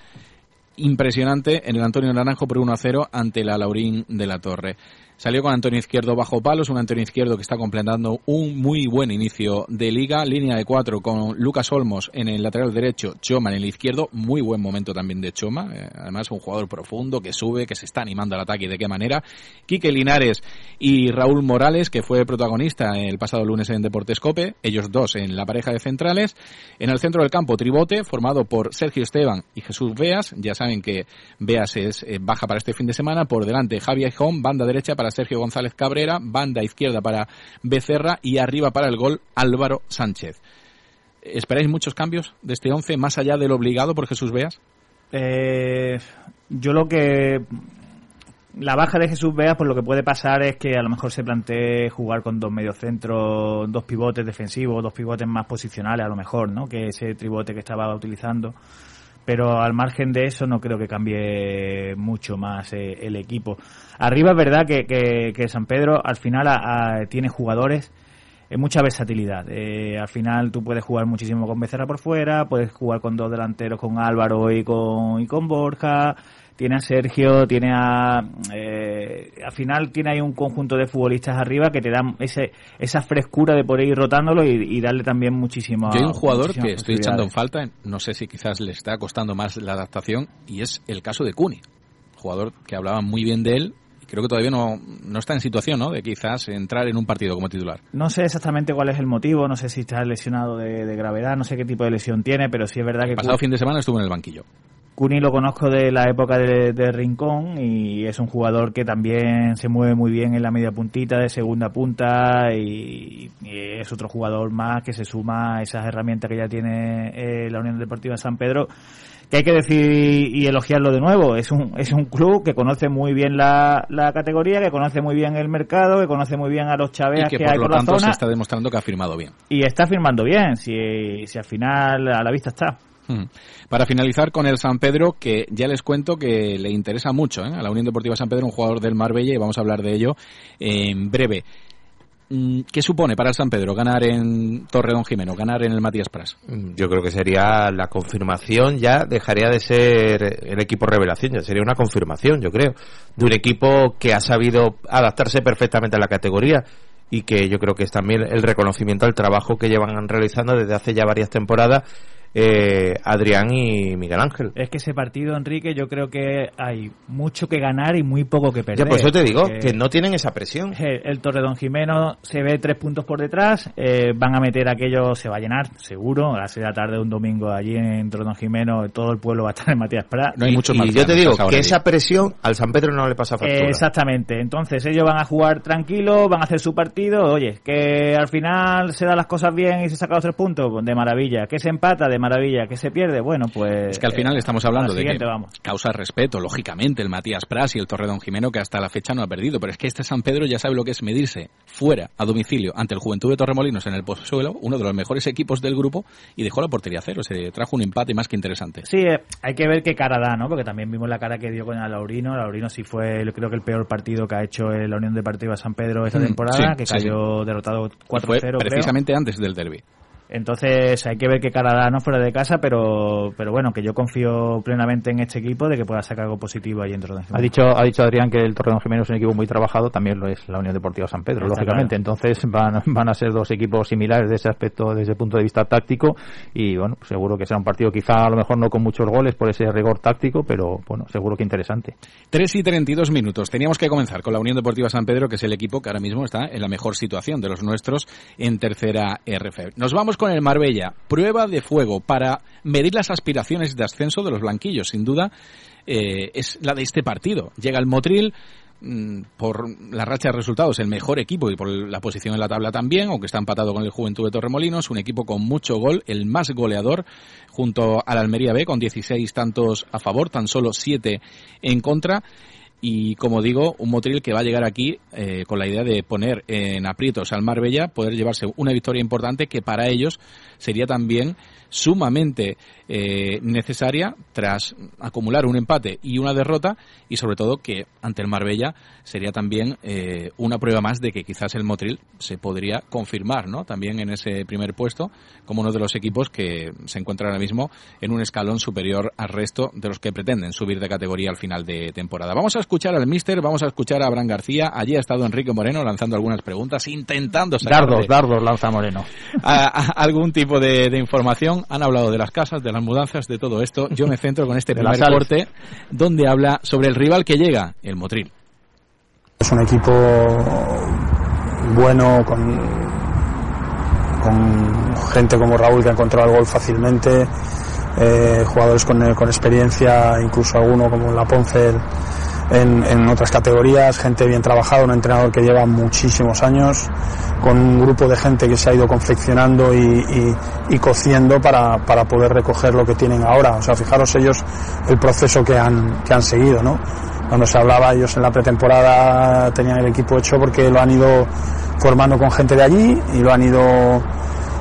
Speaker 5: impresionante en el Antonio Naranjo por 1 a 0 ante la Laurín de la Torre. Salió con Antonio Izquierdo bajo palos, un Antonio Izquierdo que está completando un muy buen inicio de liga, línea de cuatro con Lucas Olmos en el lateral derecho, Choma en el izquierdo, muy buen momento también de Choma, eh, además un jugador profundo que sube, que se está animando al ataque y de qué manera. Quique Linares y Raúl Morales, que fue protagonista el pasado lunes en Deportes Cope, ellos dos en la pareja de centrales. En el centro del campo, Tribote, formado por Sergio Esteban y Jesús Beas, ya saben que Beas es eh, baja para este fin de semana, por delante Javier Jón, banda derecha para Sergio González Cabrera, banda izquierda para Becerra y arriba para el gol Álvaro Sánchez. ¿Esperáis muchos cambios de este 11 más allá del obligado por Jesús Beas?
Speaker 8: Eh, yo lo que la baja de Jesús Vea, pues lo que puede pasar es que a lo mejor se plantee jugar con dos mediocentros, dos pivotes defensivos, dos pivotes más posicionales a lo mejor, ¿no? Que ese tribote que estaba utilizando. Pero al margen de eso no creo que cambie mucho más eh, el equipo. Arriba es verdad que, que, que San Pedro al final tiene jugadores mucha versatilidad. Eh, al final tú puedes jugar muchísimo con Becerra por fuera, puedes jugar con dos delanteros, con Álvaro y con, y con Borja, tiene a Sergio, tiene a... eh, al final tiene ahí un conjunto de futbolistas arriba que te dan ese, esa frescura de poder ir rotándolo y, y darle también muchísimo...
Speaker 5: Yo hay un jugador que estoy echando en falta, no sé si quizás le está costando más la adaptación, y es el caso de Cuni. Jugador que hablaba muy bien de él, creo que todavía no, no está en situación, ¿no? De quizás entrar en un partido como titular.
Speaker 8: No sé exactamente cuál es el motivo, no sé si está lesionado de, de gravedad, no sé qué tipo de lesión tiene, pero sí es verdad que...
Speaker 5: Pasado fin de semana estuvo en el banquillo.
Speaker 8: Cuni lo conozco de la época de, de Rincón y es un jugador que también se mueve muy bien en la media puntita, de segunda punta y, y es otro jugador más que se suma a esas herramientas que ya tiene eh, la Unión Deportiva San Pedro que hay que decir y elogiarlo de nuevo. Es un, es un club que conoce muy bien la, la categoría, que conoce muy bien el mercado, que conoce muy bien a los chaveas
Speaker 5: que
Speaker 8: que,
Speaker 5: por
Speaker 8: hay
Speaker 5: lo
Speaker 8: por la
Speaker 5: tanto se está demostrando que ha firmado bien.
Speaker 8: y está firmando bien, si, si al final a la vista está.
Speaker 5: Mm. Para finalizar con el San Pedro, que ya les cuento que le interesa mucho ¿eh? a la Unión Deportiva San Pedro, un jugador del Marbella, y vamos a hablar de ello en breve. Mm, ¿Qué supone para el San Pedro ganar en Torredón Jimeno, ganar en el Matías Pras?
Speaker 9: Yo creo que sería la confirmación, ya dejaría de ser el equipo revelación, ya sería una confirmación, yo creo, de un equipo que ha sabido adaptarse perfectamente a la categoría y que yo creo que es también el reconocimiento al trabajo que llevan realizando desde hace ya varias temporadas eh, Adrián y Miguel Ángel.
Speaker 8: Es que ese partido, Enrique, yo creo que hay mucho que ganar y muy poco que perder.
Speaker 9: Ya por eso te digo, que no tienen esa presión.
Speaker 8: El, el Torredón Jimeno se ve tres puntos por detrás, eh, van a meter aquello, se va a llenar, seguro, a las seis de la tarde de un domingo allí en Torredón Jimeno, todo el pueblo va a estar en Matías Prat.
Speaker 5: No hay muchos
Speaker 9: y yo
Speaker 5: marcianos
Speaker 9: te digo que esa presión al San Pedro no le pasa factura.
Speaker 8: Exactamente, entonces ellos van a jugar tranquilos, van a hacer su partido, oye, que al final se dan las cosas bien y se saca los tres puntos, de maravilla, que se empata, de maravilla, que se pierde, bueno, pues...
Speaker 5: Es que al final
Speaker 8: eh,
Speaker 5: estamos hablando de que
Speaker 8: vamos.
Speaker 5: causa respeto, lógicamente, el Matías Pras y el Torredón Jimeno, que hasta la fecha no ha perdido. Pero es que este San Pedro ya sabe lo que es medirse fuera, a domicilio, ante el Juventud de Torremolinos en el Pozuelo, uno de los mejores equipos del grupo, y dejó la portería a cero. Se trajo un empate más que interesante.
Speaker 8: Sí, eh, hay que ver qué cara da, ¿no? Porque también vimos la cara que dio con el Laurino. Laurino sí fue, creo que el peor partido que ha hecho la Unión Deportiva San Pedro esta
Speaker 5: Mm,
Speaker 8: temporada,
Speaker 5: sí,
Speaker 8: que
Speaker 5: sí,
Speaker 8: cayó derrotado 4-0,
Speaker 5: Fue
Speaker 8: creo.
Speaker 5: precisamente antes del derby.
Speaker 8: Entonces hay que ver qué cara da, ¿no? Fuera de casa, pero, pero bueno, que yo confío plenamente en este equipo de que pueda sacar algo positivo ahí dentro de
Speaker 7: Ha dicho, ha dicho Adrián que el Torredón Jiménez es un equipo muy trabajado, también lo es la Unión Deportiva San Pedro,
Speaker 8: Está
Speaker 7: lógicamente. Entonces van, [laughs] van a ser dos equipos similares de ese aspecto desde el punto de vista táctico y bueno, pues seguro que será un partido quizá a lo mejor no con muchos goles por ese rigor táctico, pero bueno, seguro que interesante.
Speaker 5: 3 y 32 minutos. Teníamos que comenzar con la Unión Deportiva San Pedro, que es el equipo que ahora mismo está en la mejor situación de los nuestros en tercera RF. Nos vamos con el Marbella. Prueba de fuego para medir las aspiraciones de ascenso de los blanquillos. Sin duda, eh, es la de este partido. Llega el Motril mm, por la racha de resultados, el mejor equipo y por la posición en la tabla también, aunque está empatado con el Juventud de Torremolinos, un equipo con mucho gol, el más goleador, junto al Almería B, con 16 tantos a favor, tan solo 7 en contra. Y como digo, un Motril que va a llegar aquí eh, con la idea de poner en aprietos al Marbella, poder llevarse una victoria importante que para ellos sería también sumamente eh, necesaria tras acumular un empate y una derrota y sobre todo que ante el Marbella sería también eh, una prueba más de que quizás el Motril se podría confirmar ¿no? también en ese primer puesto como uno de los equipos que se encuentra ahora mismo en un escalón superior al resto de los que pretenden subir de categoría al final de temporada. Vamos a escuchar al Mister, vamos a escuchar a Abraham García, allí ha estado Enrique Moreno lanzando algunas preguntas, intentando sacar
Speaker 7: Dardos, dardos, lanza Moreno.
Speaker 5: a- a- algún tipo de, de información. Han hablado de las casas, de las mudanzas, de todo esto. Yo me centro con este
Speaker 7: De
Speaker 5: primer corte donde habla sobre el rival que llega, el Motril.
Speaker 2: Es un equipo bueno, con, con gente como Raúl que ha encontrado el gol fácilmente, eh, jugadores con, con experiencia, incluso alguno como la Ponce en, en otras categorías, gente bien trabajada, un entrenador que lleva muchísimos años, con un grupo de gente que se ha ido confeccionando y, y- y cociendo para, para poder recoger lo que tienen ahora. O sea, fijaros ellos el proceso que han, que han seguido, ¿no? cuando se hablaba, ellos en la pretemporada tenían el equipo hecho porque lo han ido formando con gente de allí y lo han ido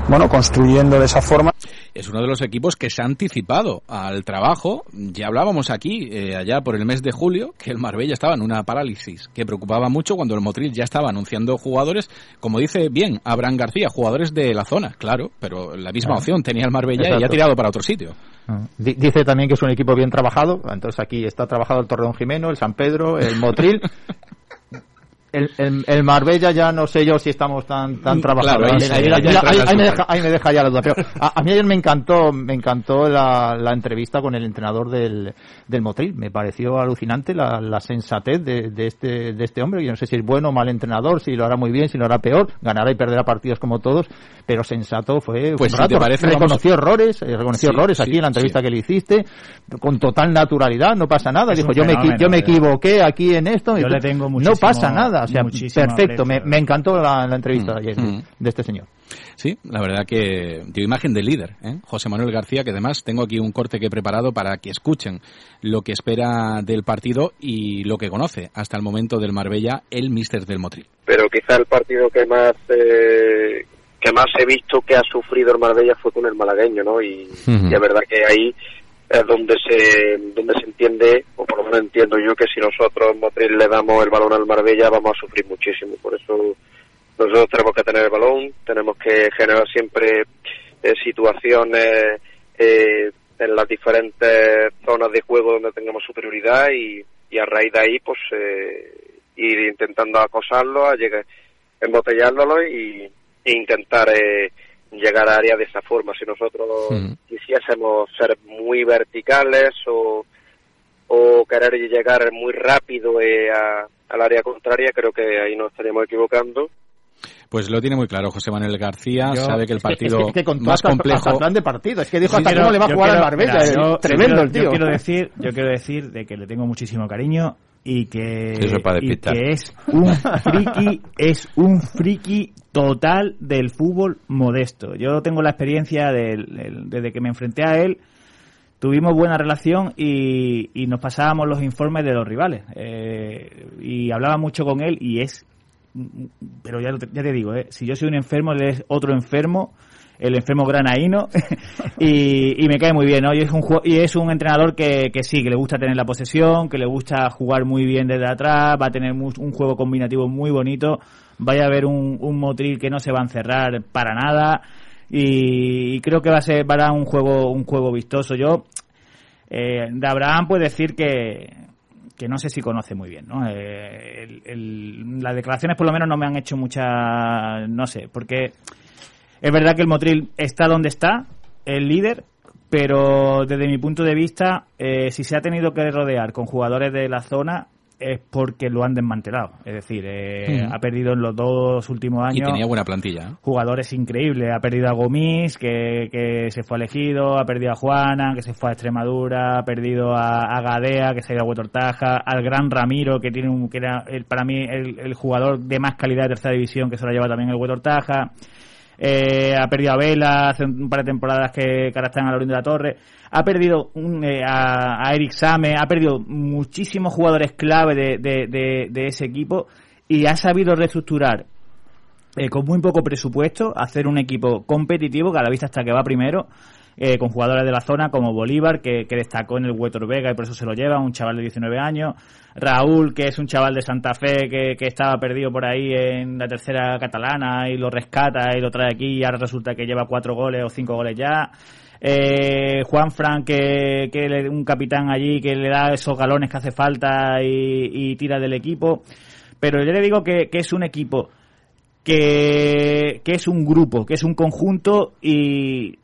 Speaker 2: bueno, construyendo de esa forma.
Speaker 5: Es uno de los equipos que se ha anticipado al trabajo. Ya hablábamos aquí, eh, allá por el mes de julio, que el Marbella estaba en una parálisis que preocupaba mucho cuando el Motril ya estaba anunciando jugadores, como dice bien Abraham García, jugadores de la zona, claro, pero la misma
Speaker 7: Ah.
Speaker 5: opción tenía el Marbella y
Speaker 7: Exacto.
Speaker 5: ha tirado para otro sitio.
Speaker 7: Ah. Di- Dice también que es un equipo bien trabajado, entonces aquí está trabajado el Torreón Jimeno, el San Pedro, el Motril. [laughs] El, el, el Marbella ya no sé yo si estamos tan tan trabajados.
Speaker 5: Claro, ahí
Speaker 7: Ahí-
Speaker 5: sí,
Speaker 7: ahí-
Speaker 5: ya
Speaker 7: ahí-
Speaker 5: entra
Speaker 7: ahí-
Speaker 5: las
Speaker 7: ahí me deja, ahí me deja ya la duda. Pero a, a mí ayer me encantó me encantó la, la entrevista con el entrenador del, del Motril. Me pareció alucinante la, la sensatez de, de este de este hombre. Yo no sé si es bueno o mal entrenador, si lo hará muy bien, si lo hará peor, ganará y perderá partidos como todos, pero sensato fue
Speaker 5: Pues
Speaker 7: un
Speaker 5: si te
Speaker 7: rato.
Speaker 5: parece,
Speaker 7: reconoció errores, eh, reconoció
Speaker 5: Sí,
Speaker 7: errores
Speaker 5: sí,
Speaker 7: aquí en la entrevista
Speaker 5: sí.
Speaker 7: que le hiciste con total naturalidad, no pasa nada.
Speaker 8: Es
Speaker 7: Dijo, yo me, yo me equivoqué aquí en esto.
Speaker 8: Yo
Speaker 7: y
Speaker 8: le tengo
Speaker 7: no
Speaker 8: muchísimo-
Speaker 7: pasa nada, o sea,
Speaker 8: muchísimo
Speaker 7: perfecto. Me, encantó la, la entrevista de
Speaker 5: Mm,
Speaker 7: ayer de,
Speaker 5: mm.
Speaker 7: de este señor.
Speaker 5: Sí, la verdad que dio imagen de líder, ¿eh? José Manuel García, que además tengo aquí un corte que he preparado para que escuchen lo que espera del partido y lo que conoce hasta el momento del Marbella el míster del Motril.
Speaker 10: pero quizá el partido que más eh, que más he visto que ha sufrido el Marbella fue con el malagueño, ¿no? Y, y es verdad que ahí es donde se donde se entiende, o por lo menos entiendo yo, que si nosotros en Motril le damos el balón al Marbella vamos a sufrir muchísimo. Por eso nosotros tenemos que tener el balón, tenemos que generar siempre eh, situaciones eh, en las diferentes zonas de juego donde tengamos superioridad y, y a raíz de ahí pues eh, ir intentando acosarlo, a llegar, embotellándolo y, e intentar eh, llegar a área de esa forma. Si nosotros
Speaker 5: Ujú.
Speaker 10: quisiésemos ser muy verticales o, o querer llegar muy rápido eh, a- al área contraria, creo que ahí nos estaríamos equivocando.
Speaker 5: Pues lo tiene muy claro José Manuel García,
Speaker 8: Yo-
Speaker 5: sabe que el
Speaker 7: Es que-
Speaker 5: partido
Speaker 7: es que, es que con
Speaker 5: más
Speaker 7: hasta-
Speaker 5: complejo...
Speaker 7: hasta plan de partido. Es que dijo
Speaker 8: Sí,
Speaker 7: hasta cómo le va a jugar
Speaker 8: quiero-
Speaker 7: al Marbella.
Speaker 8: mira, yo-
Speaker 7: Tremendo
Speaker 8: yo
Speaker 7: el
Speaker 8: quiero-
Speaker 7: tío.
Speaker 8: Yo quiero decir, yo quiero decir de que le tengo muchísimo cariño y que,
Speaker 9: Eso es para
Speaker 8: y que es un friki, [laughs] es un friki total del fútbol modesto. Yo tengo la experiencia del- del- desde que me enfrenté a él. Tuvimos buena relación y, y nos pasábamos los informes de los rivales. Eh, y hablaba mucho con él y es pero ya, ya te digo, ¿eh? si yo soy un enfermo, él es otro enfermo, el enfermo granaíno, [laughs] y, y me cae muy bien, ¿no? Y es un, y es un entrenador que, que sí, que le gusta tener la posesión, que le gusta jugar muy bien desde atrás, va a tener un juego combinativo muy bonito, vaya a haber un, un Motril que no se va a encerrar para nada, y, creo que va a ser, va a dar un juego, un juego vistoso. Yo, eh, de Abraham puede decir que, que no sé si conoce muy bien, ¿no? Eh, el- las declaraciones por lo menos no me han hecho mucha, no sé, porque es verdad que el Motril está donde está, el líder, pero desde mi punto de vista, eh, si se ha tenido que rodear con jugadores de la zona es porque lo han desmantelado. Es decir, eh,
Speaker 5: Ujú.
Speaker 8: ha perdido en los dos últimos
Speaker 5: Y
Speaker 8: años
Speaker 5: tenía buena plantilla. ¿eh?
Speaker 8: jugadores increíbles. Ha perdido a Gomis, que, que se fue elegido, ha perdido a Juana, que se fue a Extremadura, ha perdido a, a Gadea, que se ha ido a Huetortaja, al gran Ramiro, que tiene un, que era el, para mí el, el jugador de más calidad de tercera división, que se lo lleva también el Huetortaja. Eh, ha perdido a Vela hace un par de temporadas que, que ahora está en Alorín de la Torre. Ha perdido un, eh, a, a Eric Same, ha perdido muchísimos jugadores clave de, de, de- de ese equipo y ha sabido reestructurar eh, con muy poco presupuesto, hacer un equipo competitivo, que a la vista hasta que va primero, eh, con jugadores de la zona como Bolívar, que, que destacó en el Huetor Vega y por eso se lo lleva, un chaval de 19 años, Raúl, que es un chaval de Santa Fe que, que estaba perdido por ahí en la tercera catalana y lo rescata y lo trae aquí y ahora resulta que lleva cuatro goles o cinco goles ya. Eh, Juan Fran, que, que un capitán allí que le da esos galones que hace falta y, y tira del equipo. Pero yo le digo que, que es un equipo que, que es un grupo, que es un conjunto y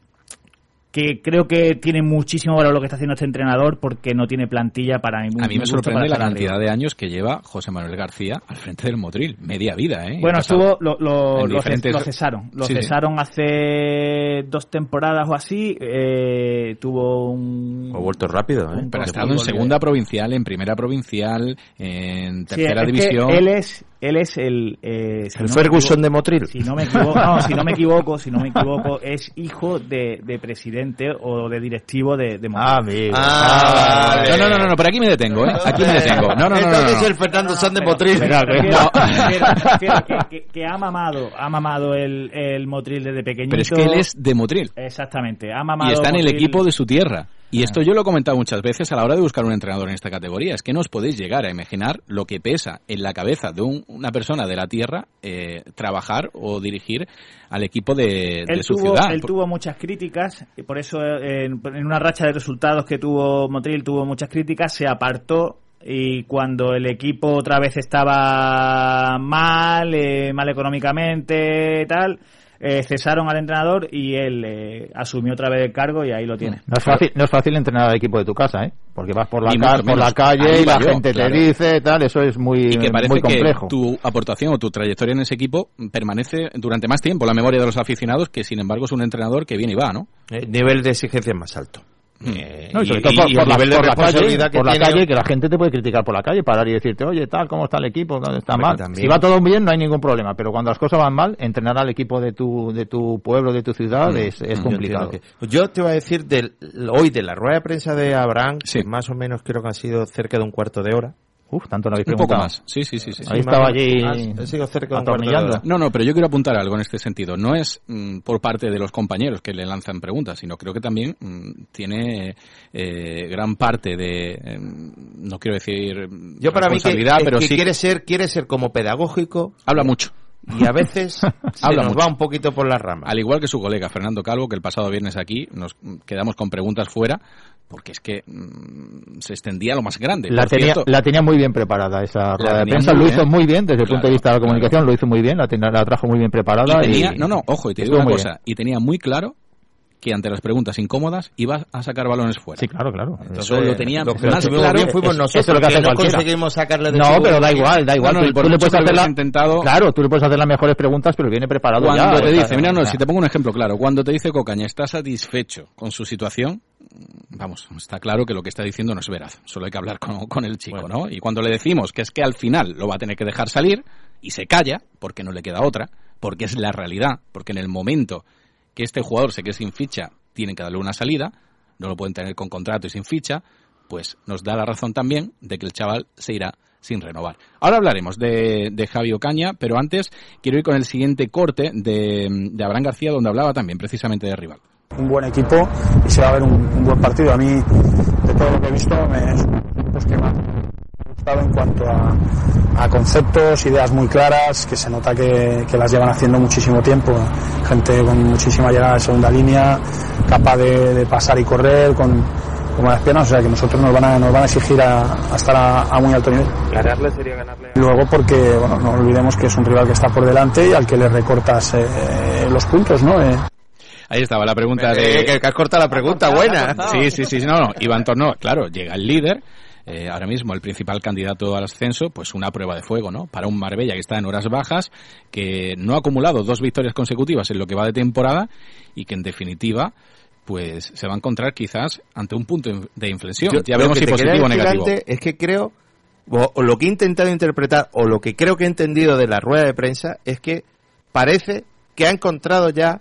Speaker 8: que creo que tiene muchísimo valor lo que está haciendo este entrenador porque no tiene plantilla para ningún
Speaker 5: A mí me sorprende la cantidad
Speaker 8: arriba.
Speaker 5: de años que lleva José Manuel García al frente del Motril. Media vida, ¿eh?
Speaker 8: Bueno, estuvo, lo, lo, lo ces-
Speaker 5: diferentes-
Speaker 8: lo cesaron. Lo
Speaker 5: Sí, sí.
Speaker 8: cesaron hace dos temporadas o así. Eh, tuvo un.
Speaker 9: Ha vuelto rápido, ¿eh?
Speaker 5: Pero ha estado en segunda provincial, en primera provincial, en
Speaker 8: Sí,
Speaker 5: tercera
Speaker 8: que
Speaker 5: división.
Speaker 8: él es él es el... eh, si
Speaker 9: El
Speaker 8: no
Speaker 9: Ferguson
Speaker 8: equivoco-
Speaker 9: de Motril.
Speaker 8: Si no me equivoco, no, si no me [laughs] equivoco, si no me equivoco, es hijo de, de presidente o de directivo de, de Motril.
Speaker 9: Ah, amigo.
Speaker 5: Ah, No, no, no, no, no, pero aquí me detengo, ¿eh? Aquí me detengo. No, no, no, no.
Speaker 9: Entonces
Speaker 5: no.
Speaker 9: el Fernando San de Motril.
Speaker 8: Pero, refiero- refiero que, que- que ha mamado, ha mamado el, el Motril desde pequeñito.
Speaker 5: Pero es que él es de Motril.
Speaker 8: Exactamente, ha mamado
Speaker 5: Y está en el
Speaker 8: Motril.
Speaker 5: equipo de su tierra. Y esto yo lo he comentado muchas veces a la hora de buscar un entrenador en esta categoría. Es que no os podéis llegar a imaginar lo que pesa en la cabeza de un- una persona de la tierra eh, trabajar o dirigir al equipo de,
Speaker 8: él
Speaker 5: de su
Speaker 8: tuvo,
Speaker 5: ciudad.
Speaker 8: Él tuvo muchas críticas, y por eso eh, en, en una racha de resultados que tuvo Motril tuvo muchas críticas, se apartó y cuando el equipo otra vez estaba mal, eh, mal económicamente, tal, eh, cesaron al entrenador y él eh, asumió otra vez el cargo y ahí lo tiene.
Speaker 7: No es fácil, no es fácil entrenar al equipo de tu casa, ¿eh? Porque vas por la, por calle y la
Speaker 5: yo,
Speaker 7: gente
Speaker 5: claro.
Speaker 7: te dice, tal, eso es muy,
Speaker 5: y que parece
Speaker 7: muy
Speaker 5: que
Speaker 7: complejo.
Speaker 5: tu aportación o tu trayectoria en ese equipo permanece durante más tiempo la memoria de los aficionados que sin embargo es un entrenador que viene y va, ¿no?
Speaker 9: El nivel de exigencia es más alto. Eh,
Speaker 7: No, y sobre
Speaker 9: y-
Speaker 7: todo por,
Speaker 9: y
Speaker 7: por la, por la calle,
Speaker 9: que
Speaker 7: por la
Speaker 9: tiene-
Speaker 7: calle, que la gente te puede criticar por la calle, parar y decirte, oye, tal, ¿cómo está el equipo? ¿Dónde está mal?
Speaker 9: también-
Speaker 7: Si va todo bien, no hay ningún problema, pero cuando las cosas van mal, entrenar al equipo de tu, de tu pueblo, de tu ciudad, es, es
Speaker 9: Yo
Speaker 7: complicado.
Speaker 9: que- Yo te voy a decir del, hoy de la rueda de prensa de Abraham,
Speaker 5: Sí.
Speaker 9: que más o menos creo que ha sido cerca de un cuarto de hora.
Speaker 7: Uf, tanto lo habéis
Speaker 5: Un poco
Speaker 7: preguntado.
Speaker 5: más. Sí, sí, sí. sí.
Speaker 7: Ahí
Speaker 9: Sí,
Speaker 7: estaba allí
Speaker 9: menos. Ha- ha sido cerca
Speaker 7: atornillando.
Speaker 5: No, no, pero yo quiero apuntar algo en este sentido. No es mm, por parte de los compañeros que le lanzan preguntas, sino creo que también mm, tiene eh, gran parte de, eh, no quiero decir
Speaker 9: Yo para mí que,
Speaker 5: responsabilidad,
Speaker 9: es
Speaker 5: pero
Speaker 9: que
Speaker 5: sí
Speaker 9: quiere ser quiere ser como pedagógico
Speaker 5: habla mucho.
Speaker 9: Y a veces [laughs] se
Speaker 5: Habla
Speaker 9: nos
Speaker 5: mucho.
Speaker 9: va un poquito por las ramas.
Speaker 5: Al igual que su colega Fernando Calvo, que el pasado viernes aquí nos quedamos con preguntas fuera, porque es que mm, se extendía lo más grande.
Speaker 7: La tenía,
Speaker 5: cierto,
Speaker 7: la tenía muy bien preparada esa rueda de prensa, lo
Speaker 5: bien.
Speaker 7: hizo muy bien desde el punto de vista de la
Speaker 5: claro.
Speaker 7: comunicación, lo hizo muy bien, la, tenía- la trajo muy bien preparada.
Speaker 5: y tenía,
Speaker 7: y-
Speaker 5: no, no, ojo, y te digo una cosa, y tenía muy claro que ante las preguntas incómodas iba a sacar balones fuera.
Speaker 7: Sí, claro, claro.
Speaker 5: Eso lo tenía
Speaker 9: Lo que
Speaker 5: más claro.
Speaker 9: bien fuimos nosotros,
Speaker 7: eso es lo que hace
Speaker 9: no
Speaker 7: cualquiera.
Speaker 9: conseguimos sacarle de
Speaker 7: No, pero da igual, da igual.
Speaker 5: No, no,
Speaker 7: tú, tú le puedes hacer la-
Speaker 5: intentado-
Speaker 7: Claro, tú le puedes hacer las mejores preguntas, pero viene preparado
Speaker 5: Cuando
Speaker 7: ya.
Speaker 5: te dice, mira, no, si te pongo un ejemplo claro, cuando te dice Cocaña, ¿está satisfecho con su situación? Vamos, está claro que lo que está diciendo no es veraz, solo hay que hablar con, con el chico, ¿no? Y cuando le decimos que es que al final lo va a tener que dejar salir y se calla, porque no le queda otra, porque es la realidad, porque en el momento que este jugador se quede sin ficha, tienen que darle una salida, no lo pueden tener con contrato y sin ficha, pues nos da la razón también de que el chaval se irá sin renovar. Ahora hablaremos de, de Javi Ocaña, pero antes quiero ir con el siguiente corte de, de Abraham García, donde hablaba también precisamente de rival.
Speaker 2: un buen equipo y se va a ver un, buen partido. A mí, de todo lo que he visto, me, es en cuanto a, a conceptos, ideas muy claras, que se nota que, que las llevan haciendo muchísimo tiempo. Gente con muchísima llegada de segunda línea, capaz de, de pasar y correr, con, con buenas piernas, o sea que nosotros nos van a, nos van a exigir a, a estar a, a muy alto nivel.
Speaker 10: Ganarle sería ganarle.
Speaker 2: Luego porque, bueno, no olvidemos que es un rival que está por delante y al que le recortas eh, los puntos, ¿no? Eh,
Speaker 5: Ahí estaba la pregunta
Speaker 9: Eh,
Speaker 5: de...
Speaker 9: que, que has cortado la pregunta, [laughs] buena.
Speaker 5: Sí, sí, sí, no, no, Iván Tornó, claro, llega el líder, eh, ahora mismo el principal candidato al ascenso, pues una prueba de fuego, ¿no? Para un Marbella que está en horas bajas, que no ha acumulado dos victorias consecutivas en lo que va de temporada y que en definitiva pues se va a encontrar quizás ante un punto de inflexión.
Speaker 9: Yo-
Speaker 5: ya veremos si positivo o negativo.
Speaker 9: es que creo, o, o lo que he intentado interpretar, o lo que creo que he entendido de la rueda de prensa, es que parece que ha encontrado ya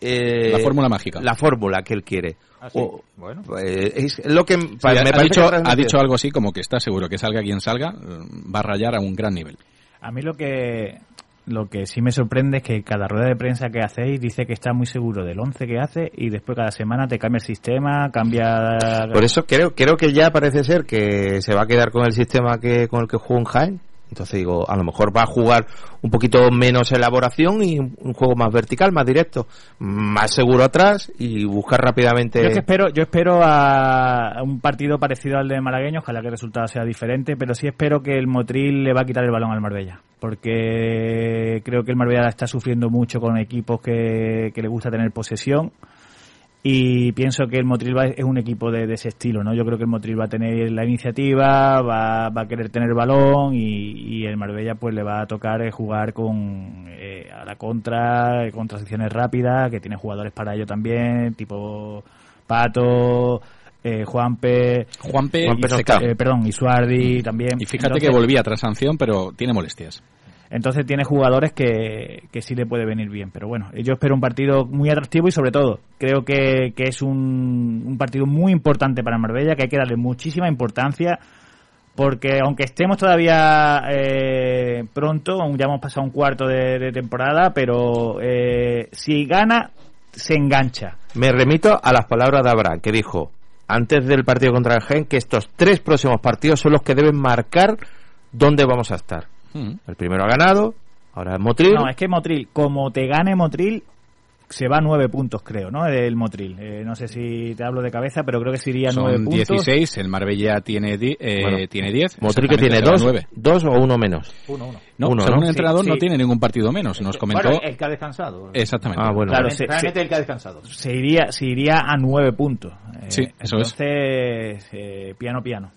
Speaker 9: eh,
Speaker 5: La fórmula mágica.
Speaker 9: La fórmula que él quiere.
Speaker 7: Sí.
Speaker 9: O-
Speaker 7: Bueno.
Speaker 9: eh, es lo que
Speaker 5: Sí,
Speaker 9: me
Speaker 5: ha, dicho,
Speaker 9: que
Speaker 5: ha
Speaker 9: transmite.
Speaker 5: dicho algo así como que está seguro que salga quien salga, eh, va a rayar a un gran nivel.
Speaker 8: A mí lo que lo que sí me sorprende es que cada rueda de prensa que hacéis dice que está muy seguro del 11 que hace y después cada semana te cambia el sistema, cambia...
Speaker 9: Por eso creo, creo que ya parece ser que se va a quedar con el sistema que con el que jugó en Jaén. Entonces digo, a lo mejor va a jugar un poquito menos elaboración y un, juego más vertical, más directo, más seguro atrás y buscar rápidamente.
Speaker 8: Yo es que espero, yo espero a un partido parecido al de Malagueño, ojalá que el resultado sea diferente, pero sí espero que el Motril le va a quitar el balón al Marbella, porque creo que el Marbella está sufriendo mucho con equipos que, que le gusta tener posesión y pienso que el Motril va- es un equipo de, de ese estilo, ¿no? Yo creo que el Motril va a tener la iniciativa, va, va a querer tener balón y, y el Marbella pues le va a tocar eh, jugar con eh, a la contra, con transiciones rápidas, que tiene jugadores para ello también, tipo Pato, eh, Juanpe,
Speaker 5: Juanpe,
Speaker 9: Juanpe
Speaker 5: y
Speaker 8: eh, perdón, y Suardi también.
Speaker 5: Y fíjate
Speaker 8: Entonces,
Speaker 5: que volvía tras sanción, pero tiene molestias.
Speaker 8: Entonces tiene jugadores que, que sí le puede venir bien. Pero bueno, yo espero un partido muy atractivo y sobre todo creo que, que es un, partido muy importante para Marbella, que hay que darle muchísima importancia porque aunque estemos todavía eh, pronto, aún ya hemos pasado un cuarto de, de temporada, pero eh, si gana, se engancha.
Speaker 9: Me remito a las palabras de Abraham, que dijo antes del partido contra el Gen que estos tres próximos partidos son los que deben marcar dónde vamos a estar.
Speaker 5: Mm.
Speaker 9: El primero ha ganado, ahora es Motril.
Speaker 8: No, es que Motril, como te gane Motril, se va a nueve puntos, creo, ¿no? El Motril. Eh, no sé si te hablo de cabeza, pero creo que se iría a nueve
Speaker 5: Son
Speaker 8: puntos.
Speaker 5: 16, el Marbella tiene, di- eh,
Speaker 9: Bueno,
Speaker 5: tiene 10.
Speaker 9: Motril que tiene dos, dos o uno menos.
Speaker 7: Uno, uno.
Speaker 5: No,
Speaker 9: Uno,
Speaker 5: según
Speaker 9: ¿no?
Speaker 5: el entrenador
Speaker 7: Sí,
Speaker 5: no
Speaker 7: sí.
Speaker 5: tiene ningún partido menos. Nos comentó.
Speaker 7: Bueno, el que ha descansado.
Speaker 5: Exactamente.
Speaker 9: Ah, bueno.
Speaker 8: Claro, se-
Speaker 7: el que ha descansado.
Speaker 8: Se iría, se iría a nueve puntos. Eh,
Speaker 5: Sí, eso es.
Speaker 8: Entonces, eh, piano, piano.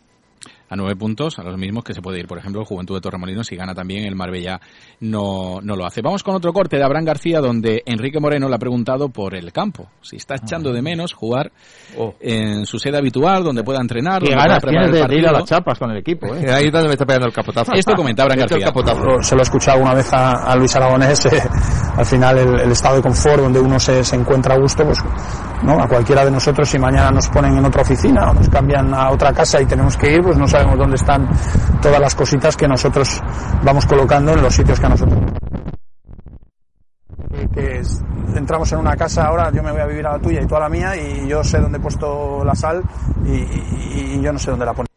Speaker 5: A nueve puntos, a los mismos que se puede ir, por ejemplo, el Juventud de Torremolinos, si gana también el Marbella no, no lo hace. Vamos con otro corte de Abraham García, donde Enrique Moreno le ha preguntado por el campo, si está echando de menos jugar
Speaker 9: Oh.
Speaker 5: en su sede habitual, donde pueda entrenar, donde
Speaker 7: ganas
Speaker 5: pueda
Speaker 7: de, de ir a las chapas con el equipo, ¿eh?
Speaker 9: Ahí es donde me está pegando el capotazo.
Speaker 5: Esto comenta Abraham García.
Speaker 9: capotazo.
Speaker 2: Se lo he escuchado una vez a, a Luis Aragonés, eh, al final el, el estado de confort donde uno se, se encuentra a gusto, pues no a cualquiera de nosotros si mañana nos ponen en otra oficina o nos cambian a otra casa y tenemos que ir, pues no sabemos dónde están todas las cositas que nosotros vamos colocando en los sitios que a nosotros que, entramos en una casa ahora, yo me voy a vivir a la tuya y tú a la mía y yo sé dónde he puesto la sal y, yo no sé dónde la pone.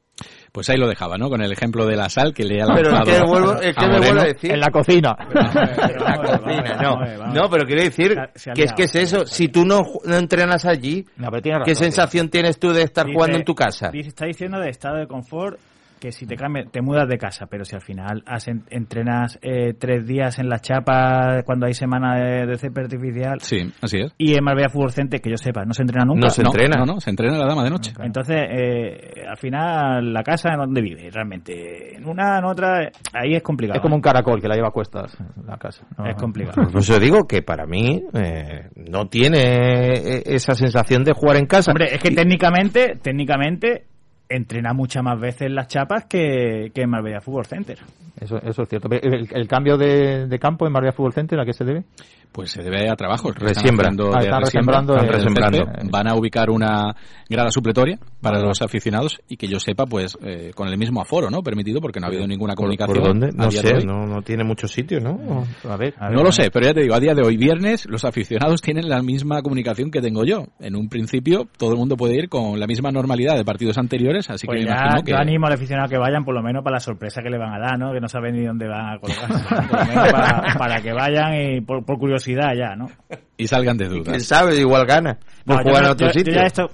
Speaker 5: Pues ahí lo dejaba, ¿no? Con el ejemplo de la sal que le ha
Speaker 9: Pero
Speaker 5: lanzado
Speaker 9: es que, vuelvo, es que
Speaker 5: a
Speaker 9: me vuelvo a decir.
Speaker 7: En la cocina. [laughs]
Speaker 9: la cocina, no. No, pero quiero decir que es que es eso. Si tú no, ju- no entrenas allí,
Speaker 7: No, pero
Speaker 9: ¿qué sensación tienes tú de estar
Speaker 8: Dice-
Speaker 9: jugando en tu casa?
Speaker 8: dice- Está diciendo de estado de confort que si te cambias, te mudas de casa, pero si al final has en- entrenas eh, tres días en la chapa cuando hay semana de, de césped artificial
Speaker 5: Sí, así es.
Speaker 8: y en Marbella Fútbol Center, que yo sepa, no se entrena nunca.
Speaker 9: No se
Speaker 5: no,
Speaker 9: entrena.
Speaker 5: No, no, se entrena la dama de noche.
Speaker 8: Entonces, eh, al final, la casa en donde vive, realmente, en una, en otra, ahí es complicado.
Speaker 7: Es como un caracol que la lleva a cuestas la casa. No,
Speaker 8: Es complicado.
Speaker 9: Pues yo digo que para mí eh, no tiene eh, esa sensación de jugar en casa.
Speaker 8: Hombre, es que técnicamente, técnicamente, entrena muchas más veces las chapas que, que en Marbella Fútbol Center.
Speaker 7: Eso, eso es cierto. El, el cambio de, de campo en Marbella Fútbol Center, ¿a qué se debe?
Speaker 5: Pues se debe a trabajos.
Speaker 7: Ah, están resembrando,
Speaker 5: están resembrando. Van a ubicar una grada supletoria para los aficionados y que yo sepa, pues eh, con el mismo aforo, ¿no? Permitido porque no ha habido ninguna
Speaker 9: ¿Por,
Speaker 5: comunicación.
Speaker 9: por dónde? No sé, no, no tiene mucho sitio, ¿no?
Speaker 7: A ver, a ver.
Speaker 5: No lo sé, pero ya te digo, a día de hoy, viernes, los aficionados tienen la misma comunicación que tengo yo. En un principio, todo el mundo puede ir con la misma normalidad de partidos anteriores, así
Speaker 8: Pues
Speaker 5: que me
Speaker 8: ya,
Speaker 5: imagino que...
Speaker 8: yo animo al aficionado a que vayan, por lo menos para la sorpresa que le van a dar, ¿no? Que no saben ni dónde van a colocarse. [laughs] Por lo menos para, para que vayan y por, por curiosidad ya, ¿no?
Speaker 5: Y salgan de
Speaker 9: ¿Quién
Speaker 5: dudas.
Speaker 9: sabe? Igual gana.
Speaker 8: No,
Speaker 9: Por
Speaker 8: yo
Speaker 9: jugar
Speaker 8: me-
Speaker 9: en otro
Speaker 8: yo- yo
Speaker 9: sitio.
Speaker 8: ya esto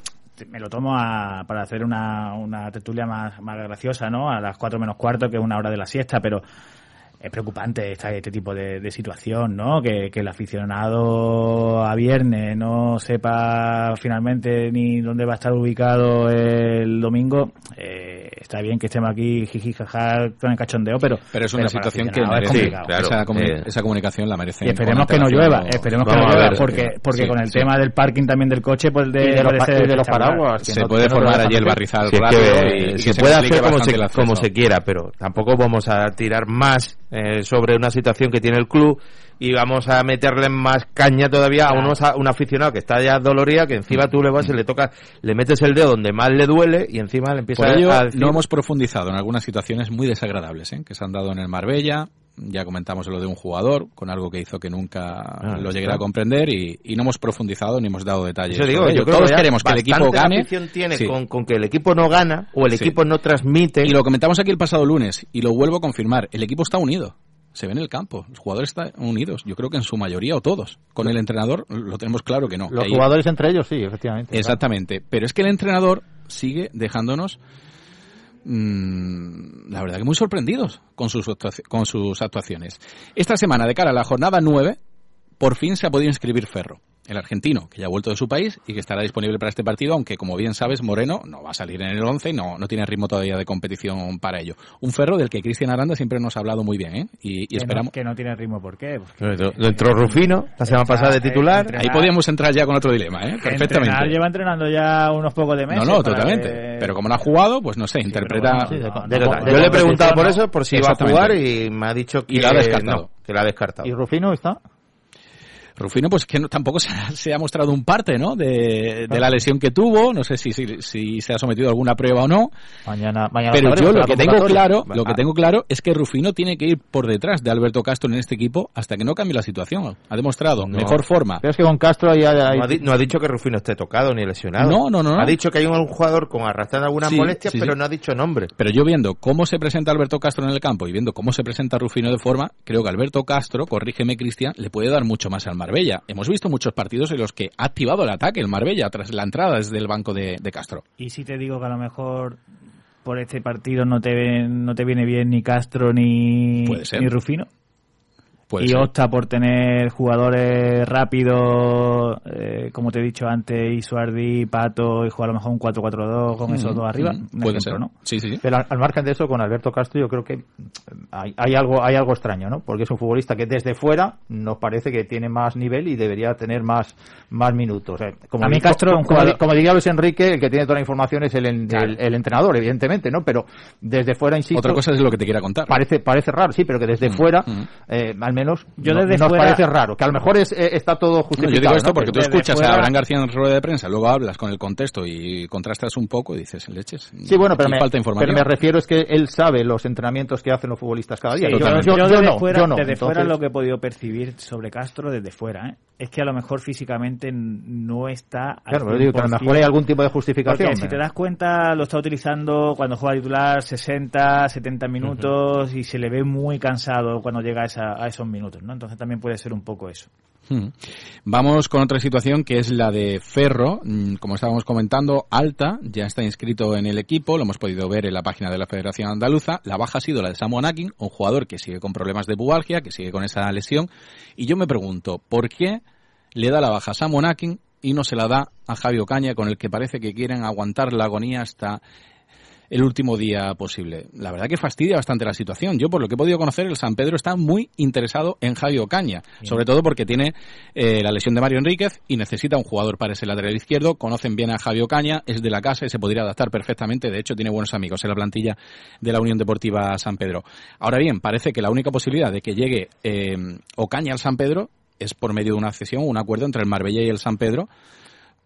Speaker 8: me lo tomo a- para hacer una, una tertulia más, más graciosa, ¿no? A las 4 menos cuarto, que es una hora de la siesta, pero es preocupante esta- este tipo de, de situación, ¿no? Que, que el aficionado a viernes no sepa finalmente ni dónde va a estar ubicado el domingo. Eh, está bien que estemos aquí jiji jaja con el cachondeo, pero
Speaker 5: Pero es una situación que
Speaker 8: es
Speaker 5: merece,
Speaker 9: claro.
Speaker 5: esa, comuni-
Speaker 9: Eh,
Speaker 5: esa comunicación la merece.
Speaker 8: Y esperemos que no llueva, esperemos que no llueva,
Speaker 9: ver.
Speaker 8: porque, porque
Speaker 5: Sí,
Speaker 8: con el
Speaker 5: sí.
Speaker 8: tema del parking también del coche, pues de,
Speaker 7: los,
Speaker 8: ser
Speaker 7: de paraguas. que
Speaker 5: Se
Speaker 7: no-
Speaker 5: puede
Speaker 7: no
Speaker 5: formar allí el
Speaker 7: hacer.
Speaker 5: barrizal
Speaker 9: Si es
Speaker 5: rápido
Speaker 9: que,
Speaker 5: y, y
Speaker 9: se
Speaker 5: que
Speaker 9: puede hacer como se, como se quiera, pero tampoco vamos a tirar más eh, sobre una situación que tiene el club y vamos a meterle más caña todavía a, unos, a un aficionado que está ya dolorida, que encima tú le vas y le tocas, le metes el dedo donde más le duele y encima le empieza
Speaker 5: Por ello,
Speaker 9: a decir...
Speaker 5: no hemos profundizado en algunas situaciones muy desagradables ¿eh? que se han dado en el Marbella. Ya comentamos lo de un jugador con algo que hizo que nunca
Speaker 9: Ah,
Speaker 5: lo llegué a comprender y, y no hemos profundizado ni hemos dado detalles.
Speaker 9: Eso digo,
Speaker 5: sobre ello.
Speaker 9: yo creo
Speaker 5: Todos
Speaker 9: que
Speaker 5: queremos que el equipo gane.
Speaker 9: afición tiene
Speaker 5: Sí.
Speaker 9: con, con que el equipo no gana o el
Speaker 5: Sí.
Speaker 9: equipo no transmite.
Speaker 5: Y lo comentamos aquí el pasado lunes y lo vuelvo a confirmar. El equipo está unido. Se ve en el campo. Los jugadores están unidos. Yo creo que en su mayoría o todos. Con el entrenador lo tenemos claro que no.
Speaker 7: Los
Speaker 5: que ahí-
Speaker 7: jugadores entre ellos, sí, efectivamente.
Speaker 5: Exactamente. Pero es que el entrenador sigue dejándonos, mm, la verdad que muy sorprendidos con sus, con sus actuaciones. Esta semana, de cara a la jornada 9, por fin se ha podido inscribir Ferro. el argentino, que ya ha vuelto de su país y que estará disponible para este partido, aunque como bien sabes, Moreno no va a salir en el 11 y no, no tiene ritmo todavía de competición para ello. Un ferro del que Cristian Aranda siempre nos ha hablado muy bien, ¿eh? Y, y
Speaker 8: Que no-
Speaker 5: esperamos...
Speaker 8: que no tiene ritmo, ¿por qué? Porque-
Speaker 9: Lo entró Rufino la semana pasada de titular.
Speaker 8: Entrenar-
Speaker 5: Ahí podíamos entrar ya con otro dilema, ¿eh?
Speaker 8: entrenar
Speaker 5: Perfectamente.
Speaker 8: lleva entrenando ya unos pocos de
Speaker 5: No,
Speaker 8: meses.
Speaker 5: no,
Speaker 8: para
Speaker 5: totalmente.
Speaker 8: que-
Speaker 5: Pero como no ha jugado, pues no sé, interpreta...
Speaker 8: bueno, sí, de-
Speaker 7: de-
Speaker 8: de-
Speaker 7: de-
Speaker 9: Yo le he preguntado por eso, por si iba a jugar y me ha dicho que
Speaker 5: Y la ha descartado.
Speaker 9: no, que la ha descartado.
Speaker 7: ¿Y Rufino está?
Speaker 5: Rufino, pues que no- tampoco se ha, se ha mostrado un parte, ¿no? De, de la lesión que tuvo. No sé si, si, si se ha sometido a alguna prueba o no.
Speaker 7: Mañana, mañana
Speaker 5: Pero yo lo que tengo claro, lo que tengo claro es que Rufino tiene que ir por detrás de Alberto Castro en este equipo hasta que no cambie la situación. Ha demostrado
Speaker 9: No.
Speaker 5: mejor forma.
Speaker 7: Pero es que con Castro hay-
Speaker 9: No ha, di- no ha dicho que Rufino esté tocado ni lesionado.
Speaker 5: No, no, no, no.
Speaker 9: Ha dicho que hay un jugador con arrastrando algunas
Speaker 5: Sí,
Speaker 9: molestias,
Speaker 5: sí,
Speaker 9: pero
Speaker 5: sí.
Speaker 9: no ha dicho nombre.
Speaker 5: Pero yo viendo cómo se presenta Alberto Castro en el campo y viendo cómo se presenta Rufino de forma, creo que Alberto Castro, corrígeme Cristian, le puede dar mucho más al Marbella. Hemos visto muchos partidos en los que ha activado el ataque el Marbella tras la entrada desde el banco de, de Castro.
Speaker 8: Y si te digo que a lo mejor por este partido no te, no te viene bien ni Castro ni, ni Rufino.
Speaker 5: Puede
Speaker 8: y
Speaker 5: ser.
Speaker 8: opta por tener jugadores rápidos, eh, como te he dicho antes, Isuardi, Pato, y jugar a lo mejor un 4-4-2 con esos dos arriba.
Speaker 5: mm,
Speaker 8: un
Speaker 5: Puede
Speaker 8: ejemplo,
Speaker 5: ser.
Speaker 8: ¿no?
Speaker 5: Sí, sí, sí.
Speaker 7: Pero al, al margen de eso, con Alberto Castro yo creo que hay, hay algo hay algo extraño, ¿no? Porque es un futbolista que desde fuera nos parece que tiene más nivel y debería tener más más minutos. Eh, como
Speaker 8: A mí Castro
Speaker 7: como,
Speaker 8: jugador-
Speaker 7: di- como diría Luis Enrique, el que tiene toda la información es el,
Speaker 8: Claro.
Speaker 7: el, el entrenador, evidentemente, ¿no? Pero desde fuera, insisto,
Speaker 5: Otra cosa es lo que te quiera contar.
Speaker 7: parece parece raro, sí, pero que desde
Speaker 5: Mm,
Speaker 7: fuera,
Speaker 5: mm.
Speaker 7: eh, al menos,
Speaker 8: Yo
Speaker 7: no-
Speaker 8: desde
Speaker 7: nos
Speaker 8: fuera-
Speaker 7: parece raro. Que a lo mejor es, eh, está todo
Speaker 5: No,
Speaker 7: justificado.
Speaker 5: yo digo esto
Speaker 7: ¿no?
Speaker 5: porque tú escuchas
Speaker 8: fuera-
Speaker 5: a Abraham García en rueda de prensa, luego hablas con el contexto y contrastas un poco y dices, leches.
Speaker 7: Sí, bueno, pero me,
Speaker 5: falta
Speaker 7: pero
Speaker 5: información.
Speaker 7: me refiero es que él sabe los entrenamientos que hacen los futbolistas cada día.
Speaker 8: Sí,
Speaker 7: Yo-
Speaker 8: yo,
Speaker 7: yo-
Speaker 8: desde
Speaker 7: no,
Speaker 8: fuera,
Speaker 7: yo no.
Speaker 8: desde
Speaker 7: Entonces-
Speaker 8: fuera lo que he podido percibir sobre Castro desde fuera, ¿eh? es que a lo mejor físicamente no está
Speaker 7: Claro, pero digo que a lo
Speaker 8: 100%.
Speaker 7: mejor hay algún tipo de justificación.
Speaker 8: Porque si te das cuenta, lo está utilizando cuando juega titular 60, 70 minutos y se le ve muy cansado cuando llega a, esa- a esos minutos, ¿no? Entonces también puede ser un poco eso.
Speaker 5: Mm. Vamos con otra situación que es la de Ferro. Mm, Como estábamos comentando, Alta ya está inscrito en el equipo, lo hemos podido ver en la página de la Federación Andaluza. La baja ha sido la de Samu Anakin, un jugador que sigue con problemas de pubalgia, que sigue con esa lesión. Y yo me pregunto, ¿por qué le da la baja a Samu Anakin y no se la da a Javi Ocaña, con el que parece que quieren aguantar la agonía hasta el último día posible. La verdad que fastidia bastante la situación. Yo, por lo que he podido conocer, el San Pedro está muy interesado en Javi Ocaña, sobre todo porque tiene eh, la lesión de Mario Enríquez y necesita un jugador para ese lateral izquierdo. Conocen bien a Javi Ocaña, es de la casa y se podría adaptar perfectamente. De hecho, tiene buenos amigos en la plantilla de la Unión Deportiva San Pedro. Ahora bien, parece que la única posibilidad de que llegue eh, Ocaña al San Pedro es por medio de una cesión, un acuerdo entre el Marbella y el San Pedro,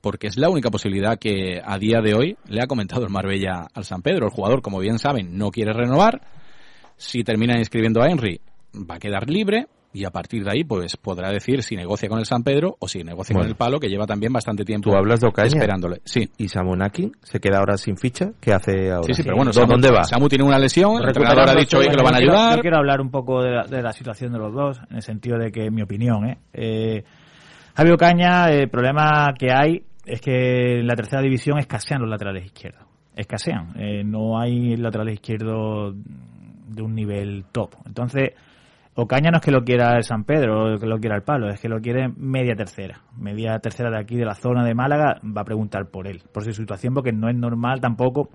Speaker 5: porque es la única posibilidad que a día de hoy le ha comentado el Marbella al San Pedro. El jugador, como bien saben, no quiere renovar. Si termina inscribiendo a Henry, va a quedar libre y a partir de ahí pues podrá decir si negocia con el San Pedro o si negocia con el Palo, que lleva también bastante tiempo
Speaker 9: Tú hablas de Ocaña.
Speaker 5: esperándole. Sí.
Speaker 9: Y Samonaki se queda ahora sin ficha. ¿Qué hace ahora?
Speaker 5: Sí, sí, pero bueno,
Speaker 9: ¿Dó-
Speaker 5: Samu,
Speaker 9: ¿dónde va?
Speaker 5: Samu tiene una lesión, el entrenador ha dicho hoy que lo van a
Speaker 8: quiero-
Speaker 5: ayudar.
Speaker 8: Yo quiero hablar un poco de la, de la situación de los dos, en el sentido de que, en mi opinión, ¿eh? eh Javi Ocaña, el problema que hay es que en la tercera división escasean los laterales izquierdos. Escasean. Eh, no hay laterales izquierdos de un nivel top. Entonces, Ocaña no es que lo quiera el San Pedro o que lo quiera el Palo, es que lo quiere media tercera. Media tercera de aquí, de la zona de Málaga, va a preguntar por él, por su situación, porque no es normal tampoco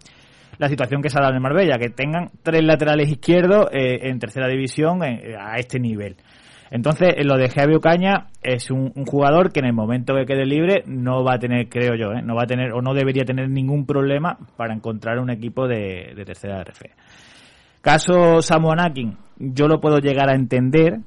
Speaker 8: la situación que se ha dado en Marbella, que tengan tres laterales izquierdos eh, en tercera división eh, a este nivel. Entonces, eh, lo de Javi Ocaña es un, jugador que en el momento que quede libre no va a tener, creo yo, eh, no va a tener o no debería tener ningún problema para encontrar un equipo de, tercera RF. Caso Samu Anakin, yo lo puedo llegar a entender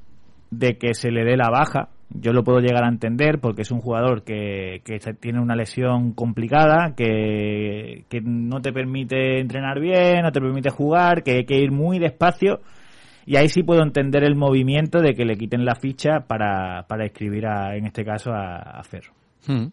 Speaker 8: de que se le dé la baja. Yo lo puedo llegar a entender porque es un jugador que, que tiene una lesión complicada, que, que no te permite entrenar bien, no te permite jugar, que hay que ir muy despacio. Y ahí sí puedo entender el movimiento de que le quiten la ficha para, para escribir, a, en este caso, a, Ferro.
Speaker 5: Mm.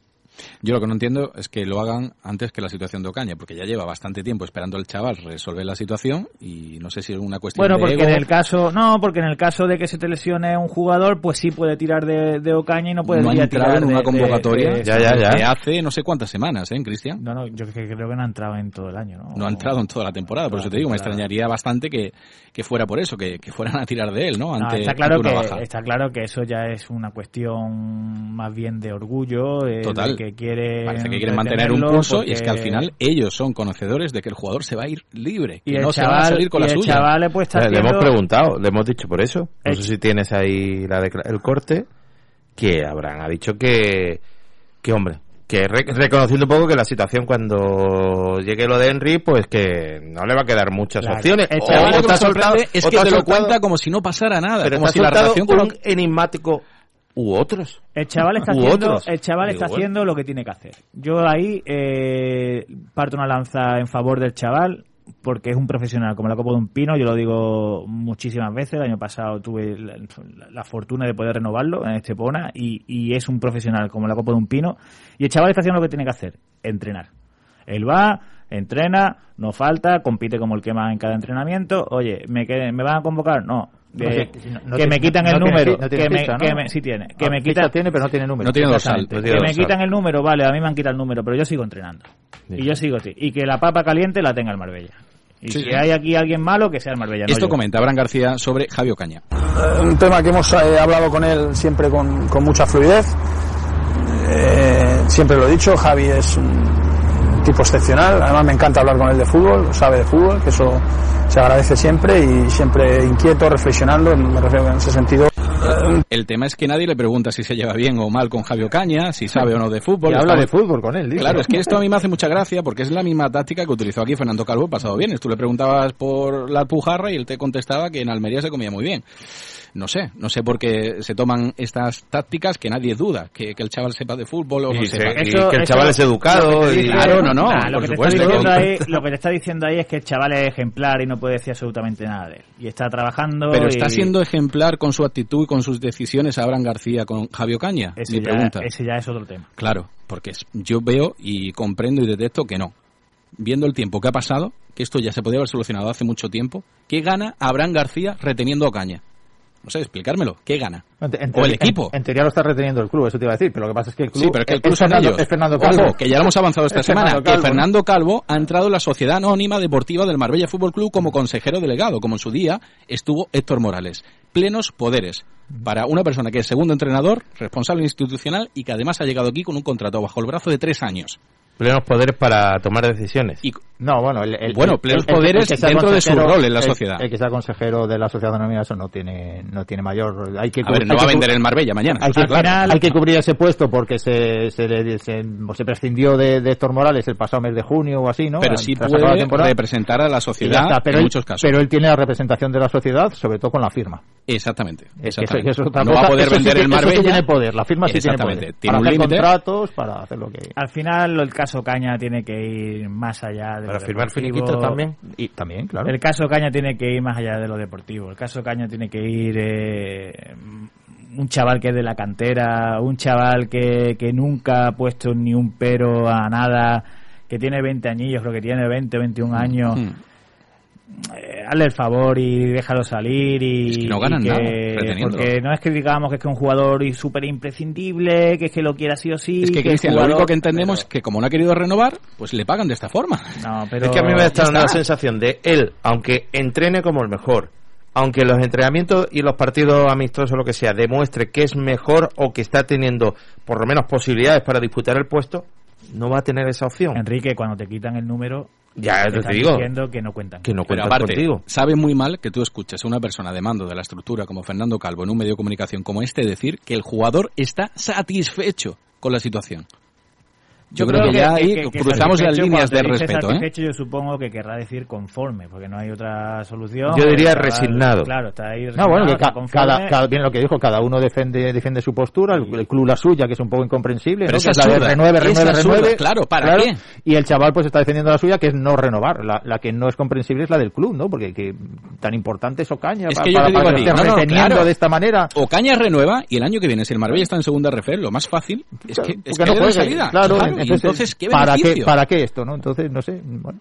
Speaker 11: Yo lo que no entiendo es que lo hagan antes que la situación de Ocaña, porque ya lleva bastante tiempo esperando el chaval resolver la situación y no sé si es una cuestión
Speaker 8: Bueno,
Speaker 11: de
Speaker 8: porque
Speaker 11: ego.
Speaker 8: en el caso, no, porque en el caso de que se te lesione un jugador, pues sí puede tirar de, de Ocaña y no puede
Speaker 11: no ha
Speaker 8: tirar
Speaker 11: entrado en una
Speaker 8: de-
Speaker 11: convocatoria
Speaker 8: de-
Speaker 9: Ya, ya, ya.
Speaker 11: que hace no sé cuántas semanas, ¿eh, Cristian?
Speaker 8: No, no, yo creo que no ha entrado en todo el año, ¿no?
Speaker 11: No ha entrado en toda la temporada, por eso te digo, me extrañaría bastante que, que fuera por eso, que, que fueran a tirar de él, ¿no?
Speaker 8: No,
Speaker 11: Ante,
Speaker 8: está claro
Speaker 11: ante
Speaker 8: que
Speaker 11: baja.
Speaker 8: está claro que eso ya es una cuestión más bien de orgullo eh,
Speaker 11: Total.
Speaker 8: de que quiere
Speaker 11: Parece que quieren mantener un
Speaker 8: retenerlo
Speaker 11: pulso y es que al
Speaker 8: porque-
Speaker 11: final ellos son conocedores de que el jugador se va a ir libre,
Speaker 8: y
Speaker 11: que
Speaker 8: el
Speaker 11: no se va a salir con
Speaker 8: y
Speaker 11: la
Speaker 8: el
Speaker 11: suya.
Speaker 8: chaval le puede estar
Speaker 9: Le, le hemos preguntado, le hemos dicho por eso. No sé si tienes ahí la el corte. Que Abraham ha dicho que, que hombre, que re- reconociendo un poco que la situación cuando llegue lo de Henry, pues que no le va a quedar muchas
Speaker 8: Claro.
Speaker 9: opciones.
Speaker 8: El
Speaker 9: O-
Speaker 8: chaval
Speaker 9: o
Speaker 11: lo que
Speaker 9: está
Speaker 11: me sorprende
Speaker 9: soltado-
Speaker 11: es que te lo cuenta como si no pasara nada,
Speaker 9: pero
Speaker 11: como
Speaker 9: está
Speaker 11: si la relación con
Speaker 9: un
Speaker 11: lo-
Speaker 9: enigmático u otros.
Speaker 8: El chaval está haciendo, el chaval
Speaker 9: Digo,
Speaker 8: está
Speaker 9: bueno.
Speaker 8: haciendo lo que tiene que hacer. Yo ahí eh, parto una lanza en favor del chaval porque es un profesional como la copa de un pino. Yo lo digo muchísimas veces. El año pasado tuve la, la fortuna de poder renovarlo en Estepona y, y es un profesional como la copa de un pino. Y el chaval está haciendo lo que tiene que hacer, entrenar. Él va, entrena, no falta, compite como el que más en cada entrenamiento. Oye, ¿me, que- ¿me van a convocar? No.
Speaker 7: No, sí, no, no
Speaker 8: que me quitan
Speaker 7: no
Speaker 8: el número.
Speaker 7: fi- no tiene
Speaker 8: que, me,
Speaker 7: ficha, ¿no?
Speaker 8: que me- sí tiene. Que
Speaker 7: Ah,
Speaker 8: me quitan,
Speaker 7: tiene, pero no tiene número.
Speaker 11: No tiene dorsal.
Speaker 9: Tiene
Speaker 8: que me quitan el número, vale, a mí me han quitado el número, pero yo sigo entrenando. Y yo sigo, sí. Y que la papa caliente la tenga el Marbella. Y
Speaker 11: Sí,
Speaker 8: si
Speaker 11: sí.
Speaker 8: hay aquí alguien malo, que sea el Marbella.
Speaker 5: Esto comenta Abraham García sobre Javi Ocaña.
Speaker 2: Eh, un tema que hemos eh, hablado con él siempre con, con mucha fluidez. Eh, siempre lo he dicho, Javi es un tipo excepcional. Además me encanta hablar con él de fútbol, sabe de fútbol, que eso se agradece siempre y siempre inquieto, reflexionando, me refiero en ese sentido.
Speaker 5: El tema es que nadie le pregunta si se lleva bien o mal con Javi Ocaña, si sabe o no de fútbol.
Speaker 7: Y habla de fútbol con él, dice.
Speaker 5: Claro, es que esto a mí me hace mucha gracia porque es la misma táctica que utilizó aquí Fernando Calvo pasado viernes. Tú le preguntabas por la Alpujarra y él te contestaba que en Almería se comía muy bien. No sé, no sé por qué se toman estas tácticas que nadie duda, que, que el chaval sepa de fútbol o no
Speaker 9: Y, se-
Speaker 5: sepa.
Speaker 9: y
Speaker 8: Eso-
Speaker 9: que el
Speaker 8: eso-
Speaker 9: chaval es educado. y-
Speaker 8: dice-
Speaker 5: Claro, no, no,
Speaker 8: Nah, lo, que te está diciendo ahí, lo que te está diciendo ahí es que el chaval es ejemplar y no puede decir absolutamente nada de él. Y está trabajando.
Speaker 5: Pero
Speaker 8: y-
Speaker 5: está siendo ejemplar con su actitud y con sus decisiones Abraham García con Javi Ocaña.
Speaker 8: Ese
Speaker 5: Mi
Speaker 8: ya,
Speaker 5: pregunta.
Speaker 8: ese ya es otro tema.
Speaker 5: Claro, porque yo veo y comprendo y detecto que no. Viendo el tiempo que ha pasado, que esto ya se podía haber solucionado hace mucho tiempo, ¿qué gana Abraham García reteniendo a Ocaña? No sé, explicármelo. ¿Qué gana?
Speaker 7: En, en
Speaker 5: o el
Speaker 7: teoría-
Speaker 5: equipo.
Speaker 7: En, en teoría lo está reteniendo el club, eso te iba a decir, pero lo que pasa es que el club.
Speaker 5: Sí, pero es que el club
Speaker 7: es
Speaker 5: son
Speaker 7: Fernando,
Speaker 5: ellos.
Speaker 7: Es Fernando Calvo.
Speaker 5: Ojo, que ya lo hemos avanzado esta
Speaker 7: Es
Speaker 5: semana,
Speaker 7: Fernando
Speaker 5: que. Fernando Calvo ha entrado en la Sociedad Anónima Deportiva del Marbella Fútbol Club como consejero delegado, como en su día estuvo Héctor Morales. Plenos poderes para una persona que es segundo entrenador, responsable institucional y que además ha llegado aquí con un contrato bajo el brazo de tres años.
Speaker 9: plenos poderes para tomar decisiones.
Speaker 5: Y
Speaker 7: No, bueno, el, el-
Speaker 5: Bueno, plenos
Speaker 7: el-
Speaker 5: poderes
Speaker 7: el
Speaker 5: dentro de su rol en la
Speaker 7: el-
Speaker 5: sociedad.
Speaker 7: El, que sea consejero de la sociedad anónima eso no tiene no tiene mayor hay que
Speaker 5: a ver, no va a vender el Marbella mañana.
Speaker 7: hay que,
Speaker 5: está claro.
Speaker 7: hay que cubrir ese puesto porque se se, le- se, se prescindió de, de Héctor Morales el pasado mes de junio o así, ¿no?
Speaker 5: Pero sí
Speaker 7: Tras la
Speaker 5: puede
Speaker 7: temporada.
Speaker 5: representar a la sociedad
Speaker 7: está, pero
Speaker 5: en
Speaker 7: él,
Speaker 5: muchos casos.
Speaker 7: Pero él tiene la representación de la sociedad, sobre todo con la firma.
Speaker 5: Exactamente.
Speaker 7: Es que eso-
Speaker 5: exactamente.
Speaker 7: eso es otra
Speaker 5: no
Speaker 7: cosa.
Speaker 5: va a poder
Speaker 7: Eso sí
Speaker 5: vender
Speaker 7: que-
Speaker 5: el
Speaker 7: eso sí
Speaker 5: Marbella.
Speaker 7: tiene poder, la firma sí tiene poder.
Speaker 5: Tiene
Speaker 7: para
Speaker 5: un
Speaker 7: hacer contratos, para hacer lo que...
Speaker 8: Al final, el caso Caña tiene que ir más allá de
Speaker 9: Para firmar finiquitos también.
Speaker 7: Y también, claro.
Speaker 8: El caso Caña tiene que ir más allá de lo deportivo. El caso Caña tiene que ir eh, un chaval que es de la cantera, un chaval que, que nunca ha puesto ni un pero a nada, que tiene 20 añillos, creo que tiene 20, 21 años.
Speaker 5: Hmm.
Speaker 8: Eh, hazle el favor y déjalo salir y,
Speaker 5: Es que no ganan nada
Speaker 8: porque no es que digamos que es que un jugador y súper imprescindible que es que lo quiera sí o sí
Speaker 5: Es que, Cristian, lo único que entendemos es que como no ha querido renovar, pues le pagan de esta forma.
Speaker 8: no pero
Speaker 9: es que a mí me está dando la sensación de él, aunque entrene como el mejor, aunque los entrenamientos y los partidos amistosos, lo que sea, demuestre que es mejor o que está teniendo por lo menos posibilidades para disputar el puesto, no va a tener esa opción.
Speaker 8: Enrique cuando te quitan el número
Speaker 9: Ya
Speaker 8: te
Speaker 9: te
Speaker 8: están
Speaker 9: digo
Speaker 8: diciendo que no cuentan
Speaker 9: que no cuentan
Speaker 5: aparte,
Speaker 9: contigo.
Speaker 5: sabe muy mal que tú escuches a una persona de mando de la estructura como Fernando Calvo en un medio de comunicación como este decir que el jugador está satisfecho con la situación. Yo, creo, que, ya ahí cruzamos las líneas de respeto, ¿eh?
Speaker 8: Yo supongo que querrá decir conforme, porque no hay otra solución.
Speaker 9: Yo diría
Speaker 8: El chaval,
Speaker 9: resignado.
Speaker 8: Claro, está ahí
Speaker 7: No, bueno, que
Speaker 8: resignado,
Speaker 7: ca-
Speaker 8: está
Speaker 7: cada, cada, bien lo que dijo, cada uno defiende, defiende su postura, el, el club la suya, que es un poco incomprensible,
Speaker 5: Pero
Speaker 7: ¿no?
Speaker 5: es
Speaker 7: que es la de renueve, renueve, renueve.
Speaker 5: claro, ¿para qué?
Speaker 7: Y el chaval pues está defendiendo la suya, que es no renovar. La, la que no es comprensible es la del club, ¿no? Porque que, tan importante es Ocaña
Speaker 5: Es que yo
Speaker 7: para,
Speaker 5: digo
Speaker 7: para
Speaker 5: a
Speaker 7: que
Speaker 5: ti, no, no,
Speaker 7: reteniendo
Speaker 5: claro.
Speaker 7: de esta manera.
Speaker 5: Ocaña renueva y el año que viene, si el Marbella está en segunda RF, lo más fácil es que, es que den
Speaker 7: juegue,
Speaker 5: salida.
Speaker 7: Claro,
Speaker 5: Entonces, ¿qué
Speaker 7: ¿para qué? ¿para qué esto, no? Entonces, no sé, bueno.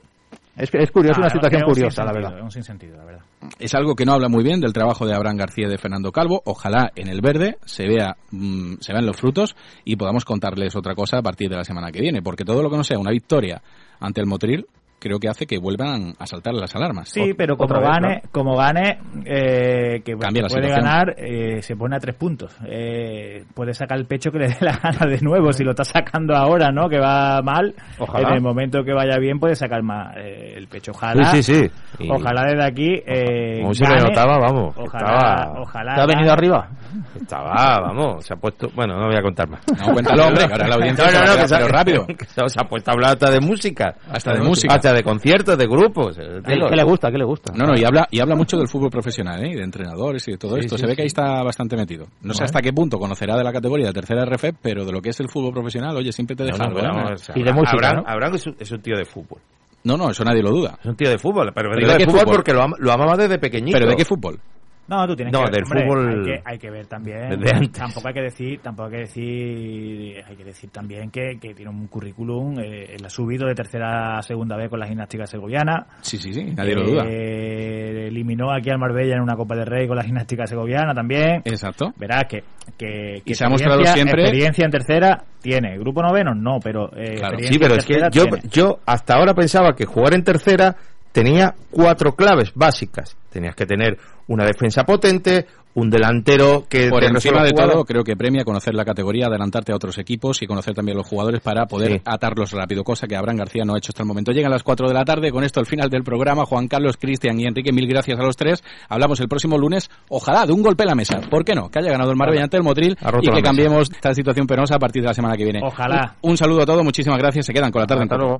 Speaker 7: Es, curioso,
Speaker 8: Ah,
Speaker 7: una situación
Speaker 8: es un
Speaker 7: curiosa, la
Speaker 8: sinsentido,
Speaker 7: verdad.
Speaker 8: Es un sinsentido, la verdad.
Speaker 5: Es algo que no habla muy bien del trabajo de Abraham García y de Fernando Calvo. Ojalá en el verde se vea mm, se vean los frutos y podamos contarles otra cosa a partir de la semana que viene, porque todo lo que no sea una victoria ante el Motril creo que hace que vuelvan a saltar las alarmas.
Speaker 8: Sí, pero como
Speaker 7: vez,
Speaker 8: gane, como gane, eh, que puede
Speaker 5: situación.
Speaker 8: ganar, eh, se pone a tres puntos. Eh, puede sacar el pecho que le dé la gana de nuevo, si lo está sacando ahora, ¿no? Que va mal.
Speaker 7: Ojalá.
Speaker 8: En el momento que vaya bien puede sacar más eh, el pecho. Ojalá.
Speaker 9: Sí, sí, sí. Y-
Speaker 8: Ojalá desde aquí. Eh,
Speaker 9: Como se le notaba, vamos.
Speaker 8: Ojalá,
Speaker 9: Estaba,
Speaker 8: ojalá.
Speaker 7: ¿Te ha venido arriba?
Speaker 9: estaba, vamos, se ha puesto. Bueno, no voy a contar más.
Speaker 5: No, cuéntalo, hombre, ahora la [laughs] audiencia
Speaker 9: No, no, que se
Speaker 5: rápido. [laughs]
Speaker 9: que se se ha puesto a hablar hasta de música.
Speaker 5: Hasta de música.
Speaker 9: Hasta de conciertos, de grupos.
Speaker 7: ¿Qué le gusta? ¿Qué le gusta?
Speaker 5: No, no, y habla, y habla mucho del fútbol profesional, ¿eh? Y de entrenadores y de todo
Speaker 9: Sí,
Speaker 5: esto.
Speaker 9: sí,
Speaker 5: Se ve que ahí está bastante metido. No sé
Speaker 7: Bueno.
Speaker 5: hasta qué punto conocerá de la categoría de tercera RF, pero de lo que es el fútbol profesional, oye, siempre te
Speaker 9: No,
Speaker 5: deja
Speaker 9: no,
Speaker 5: algo, ¿eh?
Speaker 9: vamos, o sea,
Speaker 7: Y de música,
Speaker 9: Abraham,
Speaker 7: ¿no?
Speaker 9: Abraham es, un, es un tío de fútbol.
Speaker 5: No, no, eso nadie lo duda.
Speaker 9: Es un tío de fútbol, pero,
Speaker 5: ¿Pero
Speaker 9: digo
Speaker 5: de
Speaker 9: de, fútbol,
Speaker 5: fútbol?
Speaker 9: porque lo, am- lo amaba desde pequeñito.
Speaker 5: ¿Pero de qué fútbol?
Speaker 8: No, tú tienes
Speaker 9: No,
Speaker 8: que
Speaker 9: del
Speaker 8: hombre,
Speaker 9: fútbol-
Speaker 8: Hay que, hay que ver también. Tampoco hay que decir, tampoco hay que decir, hay que decir también que, que tiene un currículum. Eh, él ha subido de tercera a segunda vez con la gimnástica segoviana.
Speaker 5: Sí, sí, sí, nadie lo duda.
Speaker 8: Eh, eliminó aquí al Marbella en una Copa del Rey con la gimnástica segoviana también.
Speaker 5: Exacto.
Speaker 8: Verás que, que, que
Speaker 5: Y se ha mostrado siempre-
Speaker 8: experiencia en tercera tiene. Grupo noveno no, pero eh,
Speaker 5: Claro.
Speaker 9: Sí, pero es que yo,
Speaker 8: tiene.
Speaker 9: yo hasta ahora pensaba que jugar en tercera tenía cuatro claves básicas. Tenías que tener una defensa potente, un delantero que
Speaker 5: Por encima de todo, creo que premia conocer la categoría, adelantarte a otros equipos y conocer también los jugadores para poder
Speaker 9: Sí.
Speaker 5: atarlos rápido, cosa que Abraham García no ha hecho hasta el momento. Llegan las 4 de la tarde, con esto el final del programa. Juan Carlos, Cristian y Enrique, mil gracias a los tres. Hablamos el próximo lunes, ojalá, de un golpe en la mesa. ¿Por qué no? Que haya ganado el Marbella ante el Motril y que cambiemos esta situación penosa a partir de la semana que viene.
Speaker 8: Ojalá.
Speaker 5: Un, un saludo a todos, muchísimas gracias. Se quedan con la tarde en
Speaker 7: Hasta
Speaker 5: Cope.
Speaker 7: luego.